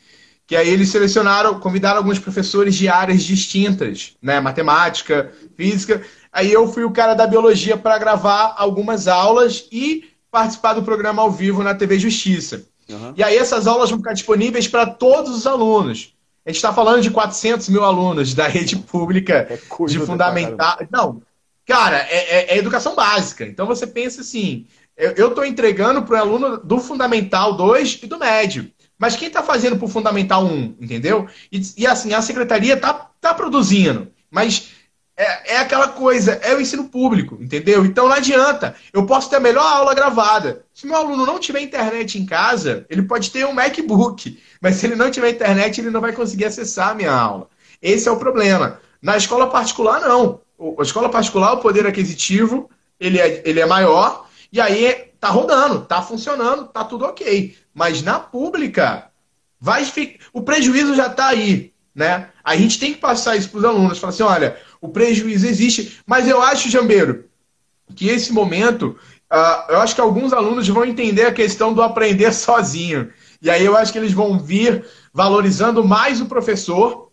que aí eles selecionaram, convidaram alguns professores de áreas distintas, né? Matemática, física. Aí eu fui o cara da biologia para gravar algumas aulas e participar do programa ao vivo na TV Justiça. Uhum. E aí essas aulas vão ficar disponíveis para todos os alunos. A gente está falando de 400 mil alunos da (laughs) rede pública é de fundamental. Não, Cara, é, é, é, educação básica. Então você pensa assim: eu estou entregando para o aluno do Fundamental 2 e do médio. Mas quem está fazendo para o Fundamental 1, entendeu? E, e, assim, a secretaria está tá produzindo. Mas é, é aquela coisa, é o ensino público, entendeu? Então não adianta. Eu posso ter a melhor aula gravada. Se meu aluno não tiver internet em casa, ele pode ter um MacBook. Mas se ele não tiver internet, ele não vai conseguir acessar a minha aula. Esse é o problema. Na escola particular, não a escola particular, o poder aquisitivo, ele é, ele é maior, e aí tá rodando, tá funcionando, tá tudo ok. Mas na pública, vai o prejuízo já está aí, né? A gente tem que passar isso para os alunos, falar assim, olha, o prejuízo existe, mas eu acho, Jambeiro, que esse momento, uh, eu acho que alguns alunos vão entender a questão do aprender sozinho. E aí eu acho que eles vão vir valorizando mais o professor,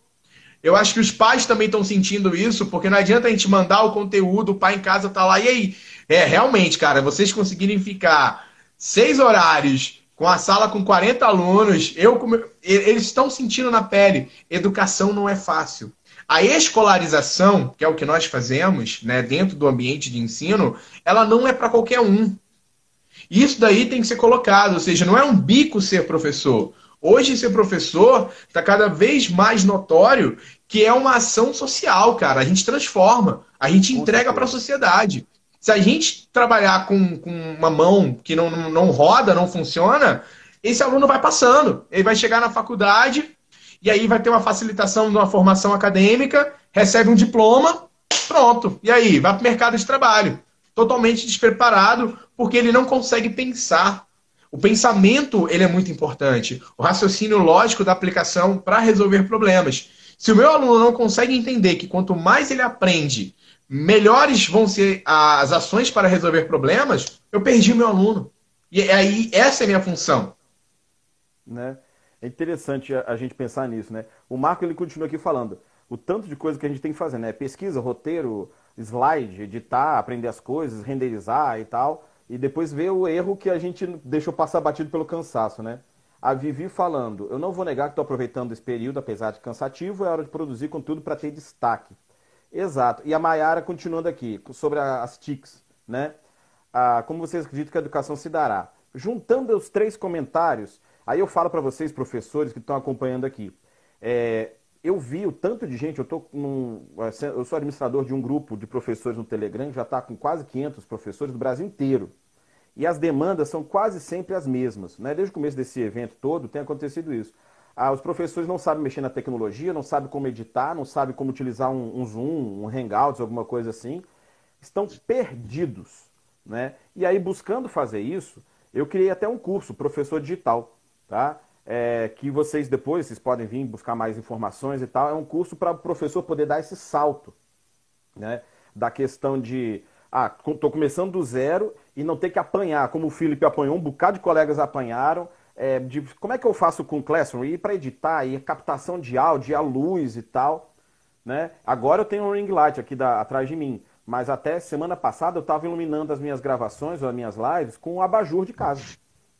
eu acho que os pais também estão sentindo isso, porque não adianta a gente mandar o conteúdo, o pai em casa tá lá, e aí? É, realmente, cara, vocês conseguirem ficar seis horários com a sala com 40 alunos, eu eles estão sentindo na pele. Educação não é fácil. A escolarização, que é o que nós fazemos, né, dentro do ambiente de ensino, ela não é para qualquer um. Isso daí tem que ser colocado, ou seja, não é um bico ser professor. Hoje, ser professor está cada vez mais notório que é uma ação social, cara. A gente transforma, a gente entrega para a sociedade. Se a gente trabalhar com, com uma mão que não, não, não roda, não funciona, esse aluno vai passando. Ele vai chegar na faculdade e aí vai ter uma facilitação de uma formação acadêmica, recebe um diploma, pronto. E aí, vai para o mercado de trabalho. Totalmente despreparado, porque ele não consegue pensar o pensamento ele é muito importante. O raciocínio lógico da aplicação para resolver problemas. Se o meu aluno não consegue entender que quanto mais ele aprende, melhores vão ser as ações para resolver problemas, eu perdi meu aluno. E aí essa é a minha função. Né? É interessante a gente pensar nisso, né? O Marco ele continua aqui falando o tanto de coisa que a gente tem que fazer, né? Pesquisa, roteiro, slide, editar, aprender as coisas, renderizar e tal e depois ver o erro que a gente deixou passar batido pelo cansaço, né? A Vivi falando, eu não vou negar que estou aproveitando esse período, apesar de cansativo, é hora de produzir conteúdo para ter destaque. Exato. E a Maiara continuando aqui, sobre as TICs, né? Ah, como vocês acreditam que a educação se dará? Juntando os três comentários, aí eu falo para vocês, professores que estão acompanhando aqui. É, eu vi o tanto de gente, eu, tô num, eu sou administrador de um grupo de professores no Telegram, já está com quase 500 professores do Brasil inteiro. E as demandas são quase sempre as mesmas. Né? Desde o começo desse evento todo tem acontecido isso. Ah, os professores não sabem mexer na tecnologia, não sabem como editar, não sabem como utilizar um, um Zoom, um Hangouts, alguma coisa assim. Estão perdidos. Né? E aí, buscando fazer isso, eu criei até um curso, professor digital, tá? É, que vocês depois, vocês podem vir buscar mais informações e tal. É um curso para o professor poder dar esse salto, né? Da questão de, ah, estou começando do zero e não ter que apanhar, como o Felipe apanhou, um bocado de colegas apanharam. É, de, como é que eu faço com o Classroom? E para editar, e captação de áudio, e a luz e tal. Né? Agora eu tenho um ring light aqui da, atrás de mim. Mas até semana passada eu estava iluminando as minhas gravações, as minhas lives, com um abajur de casa.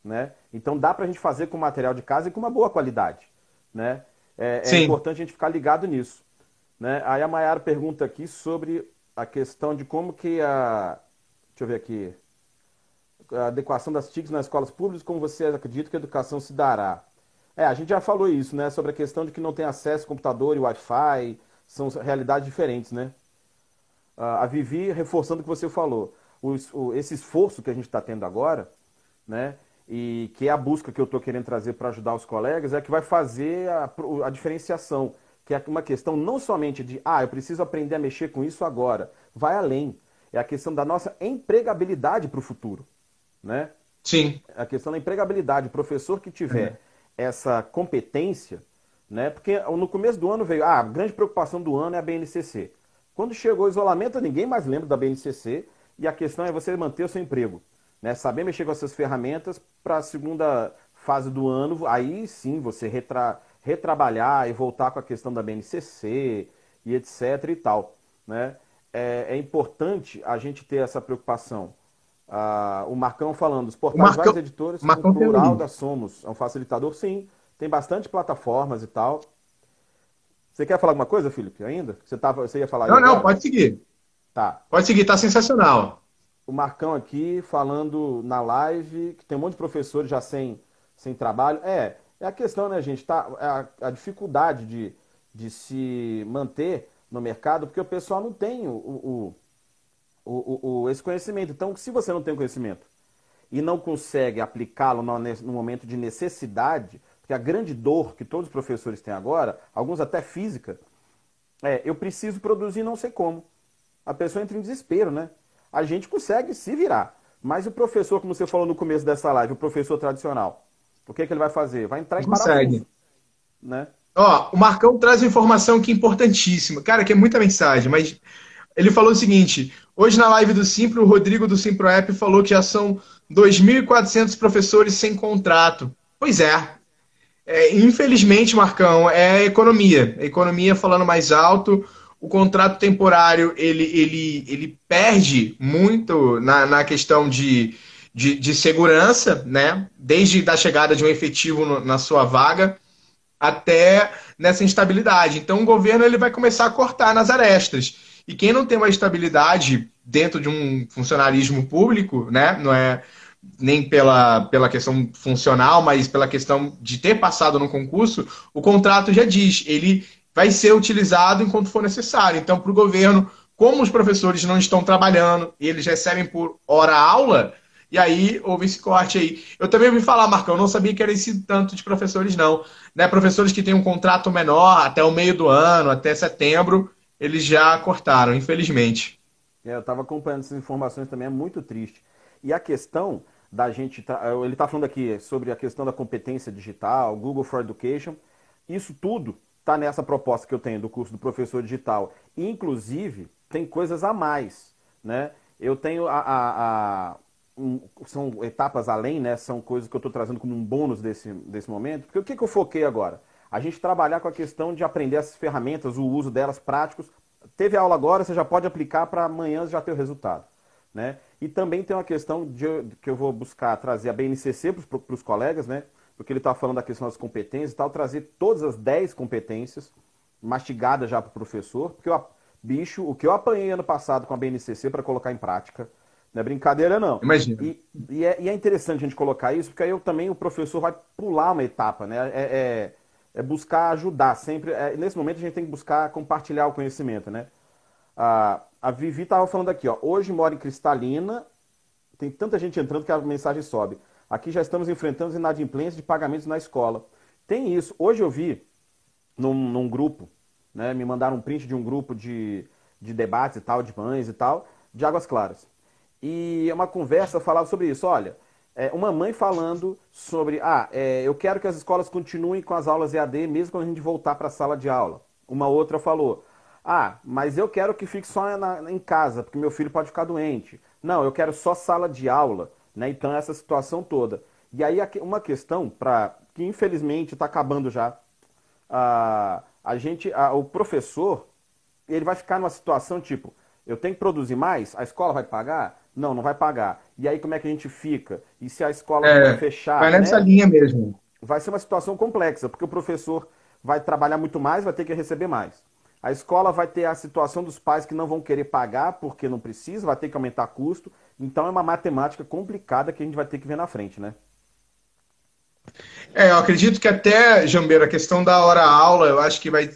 Né? Então dá para a gente fazer com material de casa e com uma boa qualidade. Né? É, é importante a gente ficar ligado nisso. Né? Aí a Mayara pergunta aqui sobre a questão de como que a. Deixa eu ver aqui. A adequação das TICs nas escolas públicas, como você acredita que a educação se dará? É, a gente já falou isso, né? Sobre a questão de que não tem acesso ao computador e Wi-Fi, são realidades diferentes, né? a Vivi, reforçando o que você falou, o, o, esse esforço que a gente está tendo agora, né, e que é a busca que eu estou querendo trazer para ajudar os colegas, é que vai fazer a, a diferenciação, que é uma questão não somente de, ah, eu preciso aprender a mexer com isso agora, vai além. É a questão da nossa empregabilidade para o futuro, né? Sim. A questão da empregabilidade. O professor que tiver uhum. essa competência, né? Porque no começo do ano veio, ah, a grande preocupação do ano é a BNCC. Quando chegou o isolamento, ninguém mais lembra da BNCC e a questão é você manter o seu emprego. Né? Saber mexer com essas ferramentas para a segunda fase do ano, aí sim você retra, retrabalhar e voltar com a questão da BNCC e etc e tal. Né? É, é importante a gente ter essa preocupação. Ah, o Marcão falando, os portais Marcão, vários editores, o plural da Somos é um facilitador, sim. Tem bastante plataformas e tal. Você quer falar alguma coisa, Felipe, ainda? Você, tava, você ia falar Não, não, pode seguir. Tá. Pode seguir, tá sensacional. O Marcão aqui falando na live que tem um monte de professores já sem, sem trabalho. É, é a questão, né, gente? Tá, é a, a dificuldade de, de se manter no mercado, porque o pessoal não tem o, o, o, o, esse conhecimento. Então, se você não tem conhecimento e não consegue aplicá-lo no, no momento de necessidade, que a grande dor que todos os professores têm agora, alguns até física, é eu preciso produzir não sei como. A pessoa entra em desespero, né? A gente consegue se virar. Mas o professor, como você falou no começo dessa live, o professor tradicional, o que, é que ele vai fazer? Vai entrar em parafuso. Né? Ó, o Marcão traz informação que é importantíssima. Cara, que é muita mensagem, mas ele falou o seguinte: hoje na live do Simpro, o Rodrigo do Simpro App falou que já são 2.400 professores sem contrato. Pois é, é, infelizmente, Marcão, é economia. A economia falando mais alto, o contrato temporário ele, ele, ele perde muito na, na questão de, de, de segurança, né? Desde a chegada de um efetivo no, na sua vaga até nessa instabilidade. Então, o governo ele vai começar a cortar nas arestas. E quem não tem uma estabilidade dentro de um funcionarismo público, né? Não é nem pela, pela questão funcional, mas pela questão de ter passado no concurso, o contrato já diz, ele vai ser utilizado enquanto for necessário. Então, para o governo, como os professores não estão trabalhando e eles recebem por hora aula, e aí houve esse corte aí. Eu também ouvi falar, Marcão, eu não sabia que era esse tanto de professores, não. Né? Professores que têm um contrato menor até o meio do ano, até setembro, eles já cortaram, infelizmente. É, eu estava acompanhando essas informações também, é muito triste. E a questão da gente. Ele está falando aqui sobre a questão da competência digital, Google for Education. Isso tudo está nessa proposta que eu tenho do curso do professor digital. Inclusive, tem coisas a mais. Né? Eu tenho a, a, a um, são etapas além, né? São coisas que eu estou trazendo como um bônus desse, desse momento. Porque o que, que eu foquei agora? A gente trabalhar com a questão de aprender essas ferramentas, o uso delas práticos. Teve aula agora, você já pode aplicar para amanhã já ter o resultado. Né? E também tem uma questão de, que eu vou buscar trazer a BNCC para os colegas, né? Porque ele está falando da questão das competências e tal, trazer todas as 10 competências mastigadas já para o professor, porque eu, bicho, o que eu apanhei ano passado com a BNCC para colocar em prática, não é brincadeira não. Imagina. E, e, é, e, é, interessante a gente colocar isso, porque aí eu, também o professor vai pular uma etapa, né? É, é, é buscar ajudar sempre. É, nesse momento a gente tem que buscar compartilhar o conhecimento, né? Ah, a Vivi estava falando aqui, ó. Hoje mora em Cristalina. Tem tanta gente entrando que a mensagem sobe. Aqui já estamos enfrentando inadimplência de pagamentos na escola. Tem isso. Hoje eu vi num, num grupo, né? Me mandaram um print de um grupo de, de debates e tal, de mães e tal, de Águas Claras. E é uma conversa falava sobre isso. Olha, é, uma mãe falando sobre, ah, é, eu quero que as escolas continuem com as aulas EAD mesmo quando a gente voltar para a sala de aula. Uma outra falou, ah, mas eu quero que fique só na, em casa, porque meu filho pode ficar doente. Não, eu quero só sala de aula, né? Então essa situação toda. E aí uma questão para que infelizmente está acabando já. Ah, a gente, ah, o professor, ele vai ficar numa situação tipo, eu tenho que produzir mais, a escola vai pagar? Não, não vai pagar. E aí como é que a gente fica? E se a escola é, vai fechar? Vai nessa né? linha mesmo. Vai ser uma situação complexa, porque o professor vai trabalhar muito mais, vai ter que receber mais. A escola vai ter a situação dos pais que não vão querer pagar porque não precisa, vai ter que aumentar custo. Então é uma matemática complicada que a gente vai ter que ver na frente, né? É, eu acredito que até, Jambeiro, a questão da hora-aula, eu acho que vai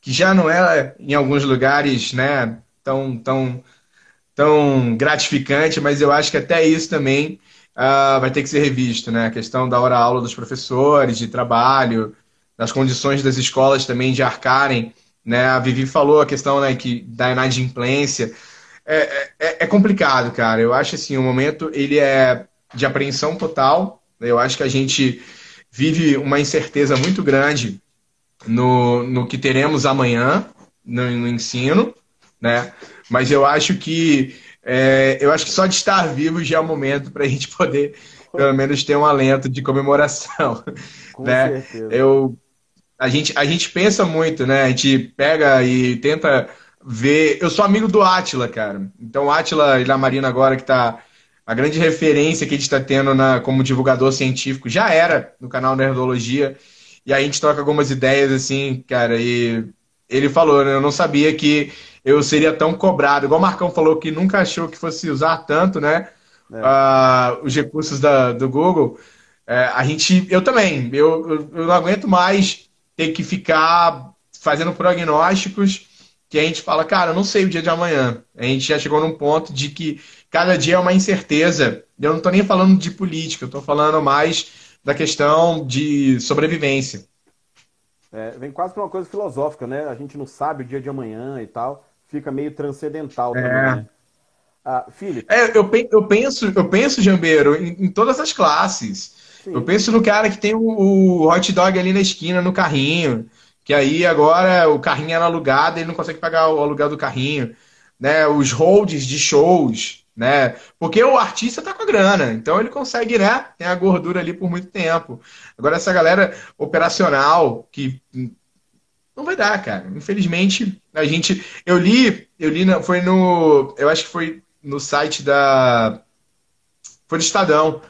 que já não é em alguns lugares, né, tão, tão tão gratificante, mas eu acho que até isso também uh, vai ter que ser revisto, né? A questão da hora-aula dos professores, de trabalho, das condições das escolas também de arcarem, né? A Vivi falou a questão né, que, da inadimplência. É, é, é complicado, cara. Eu acho assim, o momento ele é de apreensão total. Eu acho que a gente vive uma incerteza muito grande no, no que teremos amanhã no, no ensino, né? Mas eu acho que é, eu acho que só de estar vivo já é o momento para a gente poder, pelo menos, ter um alento de comemoração. (laughs) Com né? certeza. Eu, a, gente, a gente pensa muito, né? A gente pega e tenta ver. Eu sou amigo do Atila, cara. Então, o Atila e a Marina agora, que está a grande referência que a gente está tendo na, como divulgador científico, já era no canal Nerdologia. E a gente troca algumas ideias, assim, cara, e ele falou, né? Eu não sabia que eu seria tão cobrado. Igual o Marcão falou que nunca achou que fosse usar tanto, né? É. Uh, os recursos da, do Google. É, a gente, eu também, eu, eu não aguento mais ter que ficar fazendo prognósticos que a gente fala, cara, eu não sei o dia de amanhã. A gente já chegou num ponto de que cada dia é uma incerteza. Eu não estou nem falando de política, eu estou falando mais da questão de sobrevivência. É, vem quase para uma coisa filosófica, né? A gente não sabe o dia de amanhã e tal fica meio transcendental é. também, né? Ah, Felipe. É, eu, eu penso, eu penso, Jambeiro, em, em todas as classes. Sim. Eu penso no cara que tem o, o, hot dog ali na esquina, no carrinho, que aí agora o carrinho era alugado e ele não consegue pagar o aluguel do carrinho. Né? Os holds de shows, né? Porque o artista tá com a grana, então ele consegue, né? Tem a gordura ali por muito tempo. Agora, essa galera operacional que não vai dar, cara. Infelizmente, a gente. Eu li, eu li, foi no. Eu acho que foi no site da. Foi do Estadão,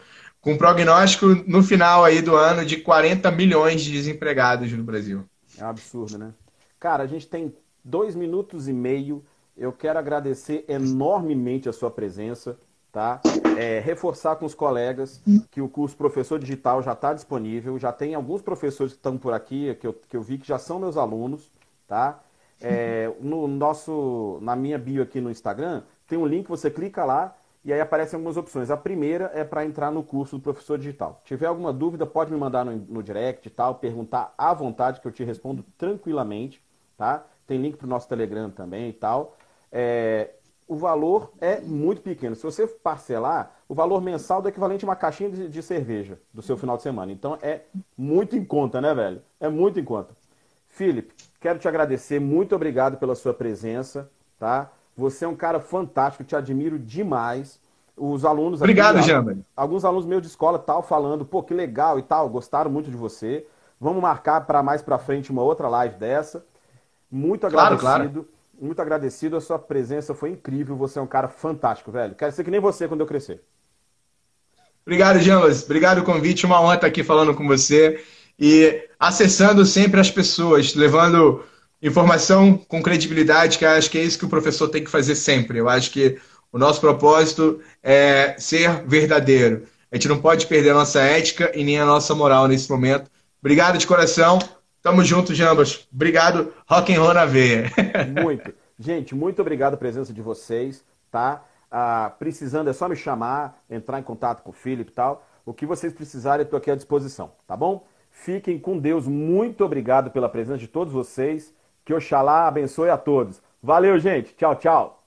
com prognóstico no final aí do ano de 40 milhões de desempregados no Brasil. É um absurdo, né? Cara, a gente tem dois minutos e meio. Eu quero agradecer enormemente a sua presença, tá? É, reforçar com os colegas que o curso Professor Digital já está disponível. Já tem alguns professores que estão por aqui, que eu, que eu vi que já são meus alunos, tá? É, no nosso, na minha bio aqui no Instagram, tem um link, você clica lá e aí aparecem algumas opções. A primeira é para entrar no curso do Professor Digital. Tiver alguma dúvida, pode me mandar no, no direct e tal, perguntar à vontade que eu te respondo tranquilamente, tá? Tem link para o nosso Telegram também e tal. É, o valor é muito pequeno. Se você parcelar, o valor mensal é equivalente a uma caixinha de, de, cerveja do seu final de semana. Então é muito em conta, né, velho? É muito em conta. Felipe, quero te agradecer. Muito obrigado pela sua presença, tá? Você é um cara fantástico, te admiro demais. Os alunos. Obrigado, aqui, Alguns alunos meus de escola tal falando, pô, que legal e tal, gostaram muito de você. Vamos marcar para mais para frente uma outra live dessa. Muito agradecido. Claro, claro muito agradecido. A sua presença foi incrível. Você é um cara fantástico, velho. Quero ser que nem você quando eu crescer. Obrigado, Jambas. Obrigado o convite. Uma honra estar aqui falando com você e acessando sempre as pessoas, levando informação com credibilidade, que acho que é isso que o professor tem que fazer sempre. Eu acho que o nosso propósito é ser verdadeiro. A gente não pode perder a nossa ética e nem a nossa moral nesse momento. Obrigado de coração. Tamo junto, Jambas. Obrigado. Rock and roll na veia. (laughs) Muito. Gente, muito obrigado a presença de vocês, tá? Ah, precisando é só me chamar, entrar em contato com o Felipe e tal. O que vocês precisarem, eu estou aqui à disposição, tá bom? Fiquem com Deus. Muito obrigado pela presença de todos vocês. Que Oxalá abençoe a todos. Valeu, gente. Tchau, tchau.